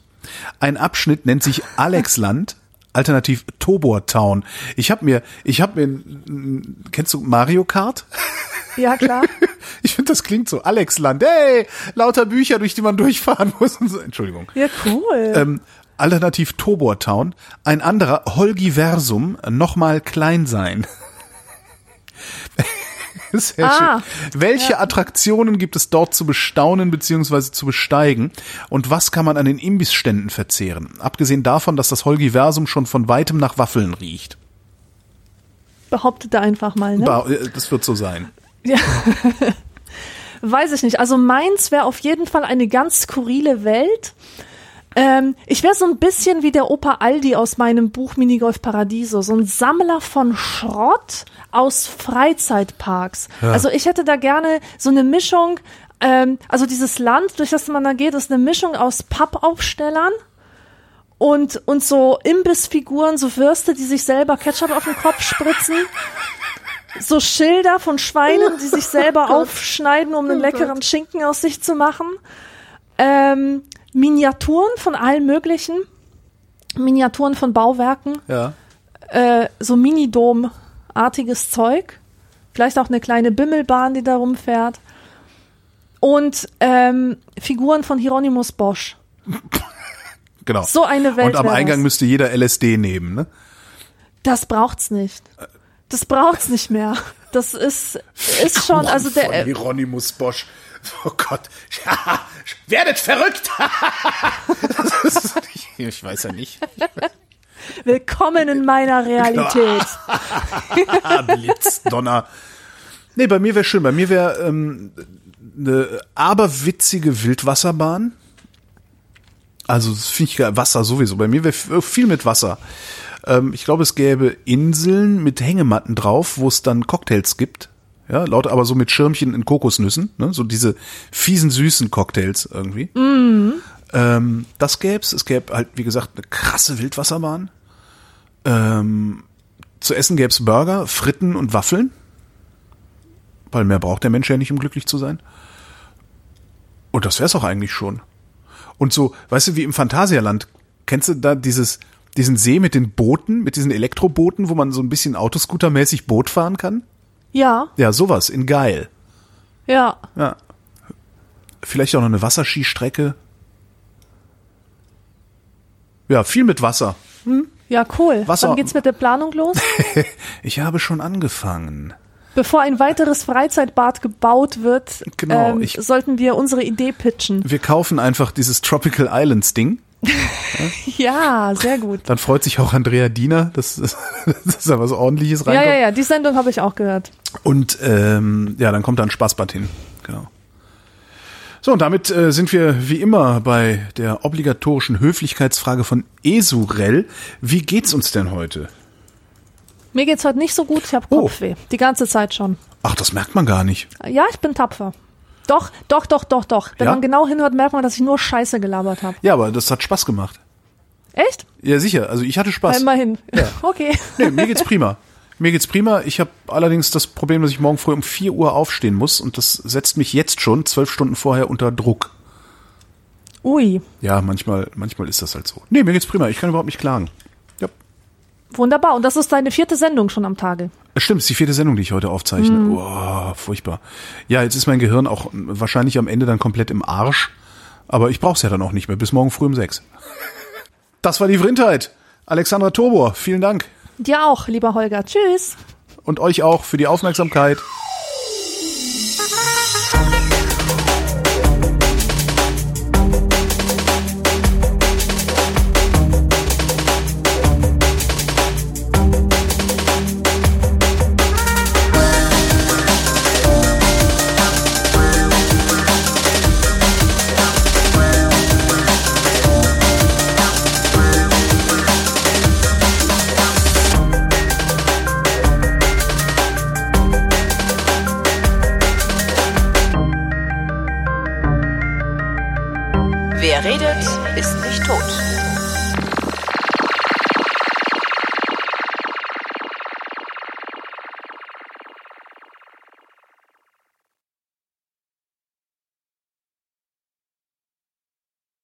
Ein Abschnitt nennt sich Alexland, alternativ Tobor Town. Ich habe mir, ich habe mir, kennst du Mario Kart? Ja, klar. Ich finde, das klingt so Alexland. Hey, lauter Bücher, durch die man durchfahren muss und so. Entschuldigung. Ja, cool. Ähm, alternativ Tobor Town. Ein anderer Holgiversum, nochmal klein sein. Sehr Ah, schön. Welche Attraktionen gibt es dort zu bestaunen bzw. zu besteigen? Und was kann man an den Imbissständen verzehren? Abgesehen davon, dass das Holgiversum schon von weitem nach Waffeln riecht. Behauptete einfach mal, ne? Äh, Das wird so sein. Weiß ich nicht. Also meins wäre auf jeden Fall eine ganz skurrile Welt. Ähm, ich wäre so ein bisschen wie der Opa Aldi aus meinem Buch Minigolf Paradiso, so ein Sammler von Schrott aus Freizeitparks. Also ich hätte da gerne so eine Mischung, ähm, also dieses Land, durch das man da geht, ist eine Mischung aus Pappaufstellern und, und so Imbissfiguren, so Würste, die sich selber Ketchup auf den Kopf spritzen. So Schilder von Schweinen, die sich selber aufschneiden, um einen leckeren Schinken aus sich zu machen. Ähm, Miniaturen von allen möglichen. Miniaturen von Bauwerken. Ja. Äh, so Minidom-artiges Zeug. Vielleicht auch eine kleine Bimmelbahn, die da rumfährt. Und ähm, Figuren von Hieronymus Bosch. Genau. So eine Welt Und am Eingang das. müsste jeder LSD nehmen, ne? Das braucht's nicht. Das braucht's nicht mehr. Das ist, ist schon, also der, Von Hieronymus Bosch. Oh Gott. Ja, werdet verrückt. Ist- ich weiß ja nicht. willkommen in meiner Realität. Blitz, Donner. Nee, bei mir wäre schön. Bei mir wäre ähm, eine aberwitzige Wildwasserbahn. Also das finde ich geil. Wasser sowieso. Bei mir wäre viel mit Wasser. Ähm, ich glaube, es gäbe Inseln mit Hängematten drauf, wo es dann Cocktails gibt. Ja, laut aber so mit Schirmchen in Kokosnüssen, ne? So diese fiesen, süßen Cocktails irgendwie. Ähm, das gäb's. Es gäbe halt, wie gesagt, eine krasse Wildwasserbahn. Ähm, zu essen gäb's Burger, Fritten und Waffeln. Weil mehr braucht der Mensch ja nicht, um glücklich zu sein. Und das wär's auch eigentlich schon. Und so, weißt du, wie im Phantasialand, kennst du da dieses, diesen See mit den Booten, mit diesen Elektrobooten, wo man so ein bisschen Autoscooter-mäßig Boot fahren kann? Ja, Ja, sowas, in geil. ja. Ja. Vielleicht auch noch eine Wasserskistrecke. Ja, viel mit Wasser. Ja, cool. Wasser- Wann geht's mit der Planung los? Ich habe schon angefangen. Bevor ein weiteres Freizeitbad gebaut wird, Genau, ähm, ich- sollten wir unsere Idee pitchen. Wir kaufen einfach dieses Tropical Islands Ding. Ja, sehr gut. Dann freut sich auch Andrea Diener, dass, dass da was ordentliches Ja, reinkommt. ja, ja, die Sendung habe ich auch gehört. Und ähm, ja, dann kommt da ein Spaßbad hin. Genau. So, und damit äh, sind wir wie immer bei der obligatorischen Höflichkeitsfrage von Esurel. Wie geht's uns denn heute? Mir geht's heute nicht so gut, ich habe Oh. Kopfweh. Die ganze Zeit schon. Ach, das merkt man gar nicht. Ja, ich bin tapfer. Doch, doch, doch, doch, doch. Wenn Ja? man genau hinhört, merkt man, dass ich nur Scheiße gelabert habe. Ja, aber das hat Spaß gemacht. Echt? Ja, sicher. Also ich hatte Spaß. immerhin. Okay. Nee, mir geht's prima. Mir geht's prima. Ich habe allerdings das Problem, dass ich morgen früh um 4 Uhr aufstehen muss und das setzt mich jetzt schon zwölf Stunden vorher unter Druck. Ui, Ja, manchmal, manchmal ist das halt so. Nee, mir geht's prima. Ich kann überhaupt nicht klagen. Ja. wunderbar. Und das ist deine vierte Sendung schon am Tage. Stimmt, ist die vierte Sendung, die ich heute aufzeichne. Oh, furchtbar. Ja, jetzt ist mein Gehirn auch wahrscheinlich am Ende dann komplett im Arsch. Aber ich brauch's ja dann auch nicht mehr. Bis morgen früh um sechs. Das war die Vrindheit. Alexandra Tobor, vielen Dank. Dir auch, lieber Holger. Tschüss. Und euch auch für die Aufmerksamkeit.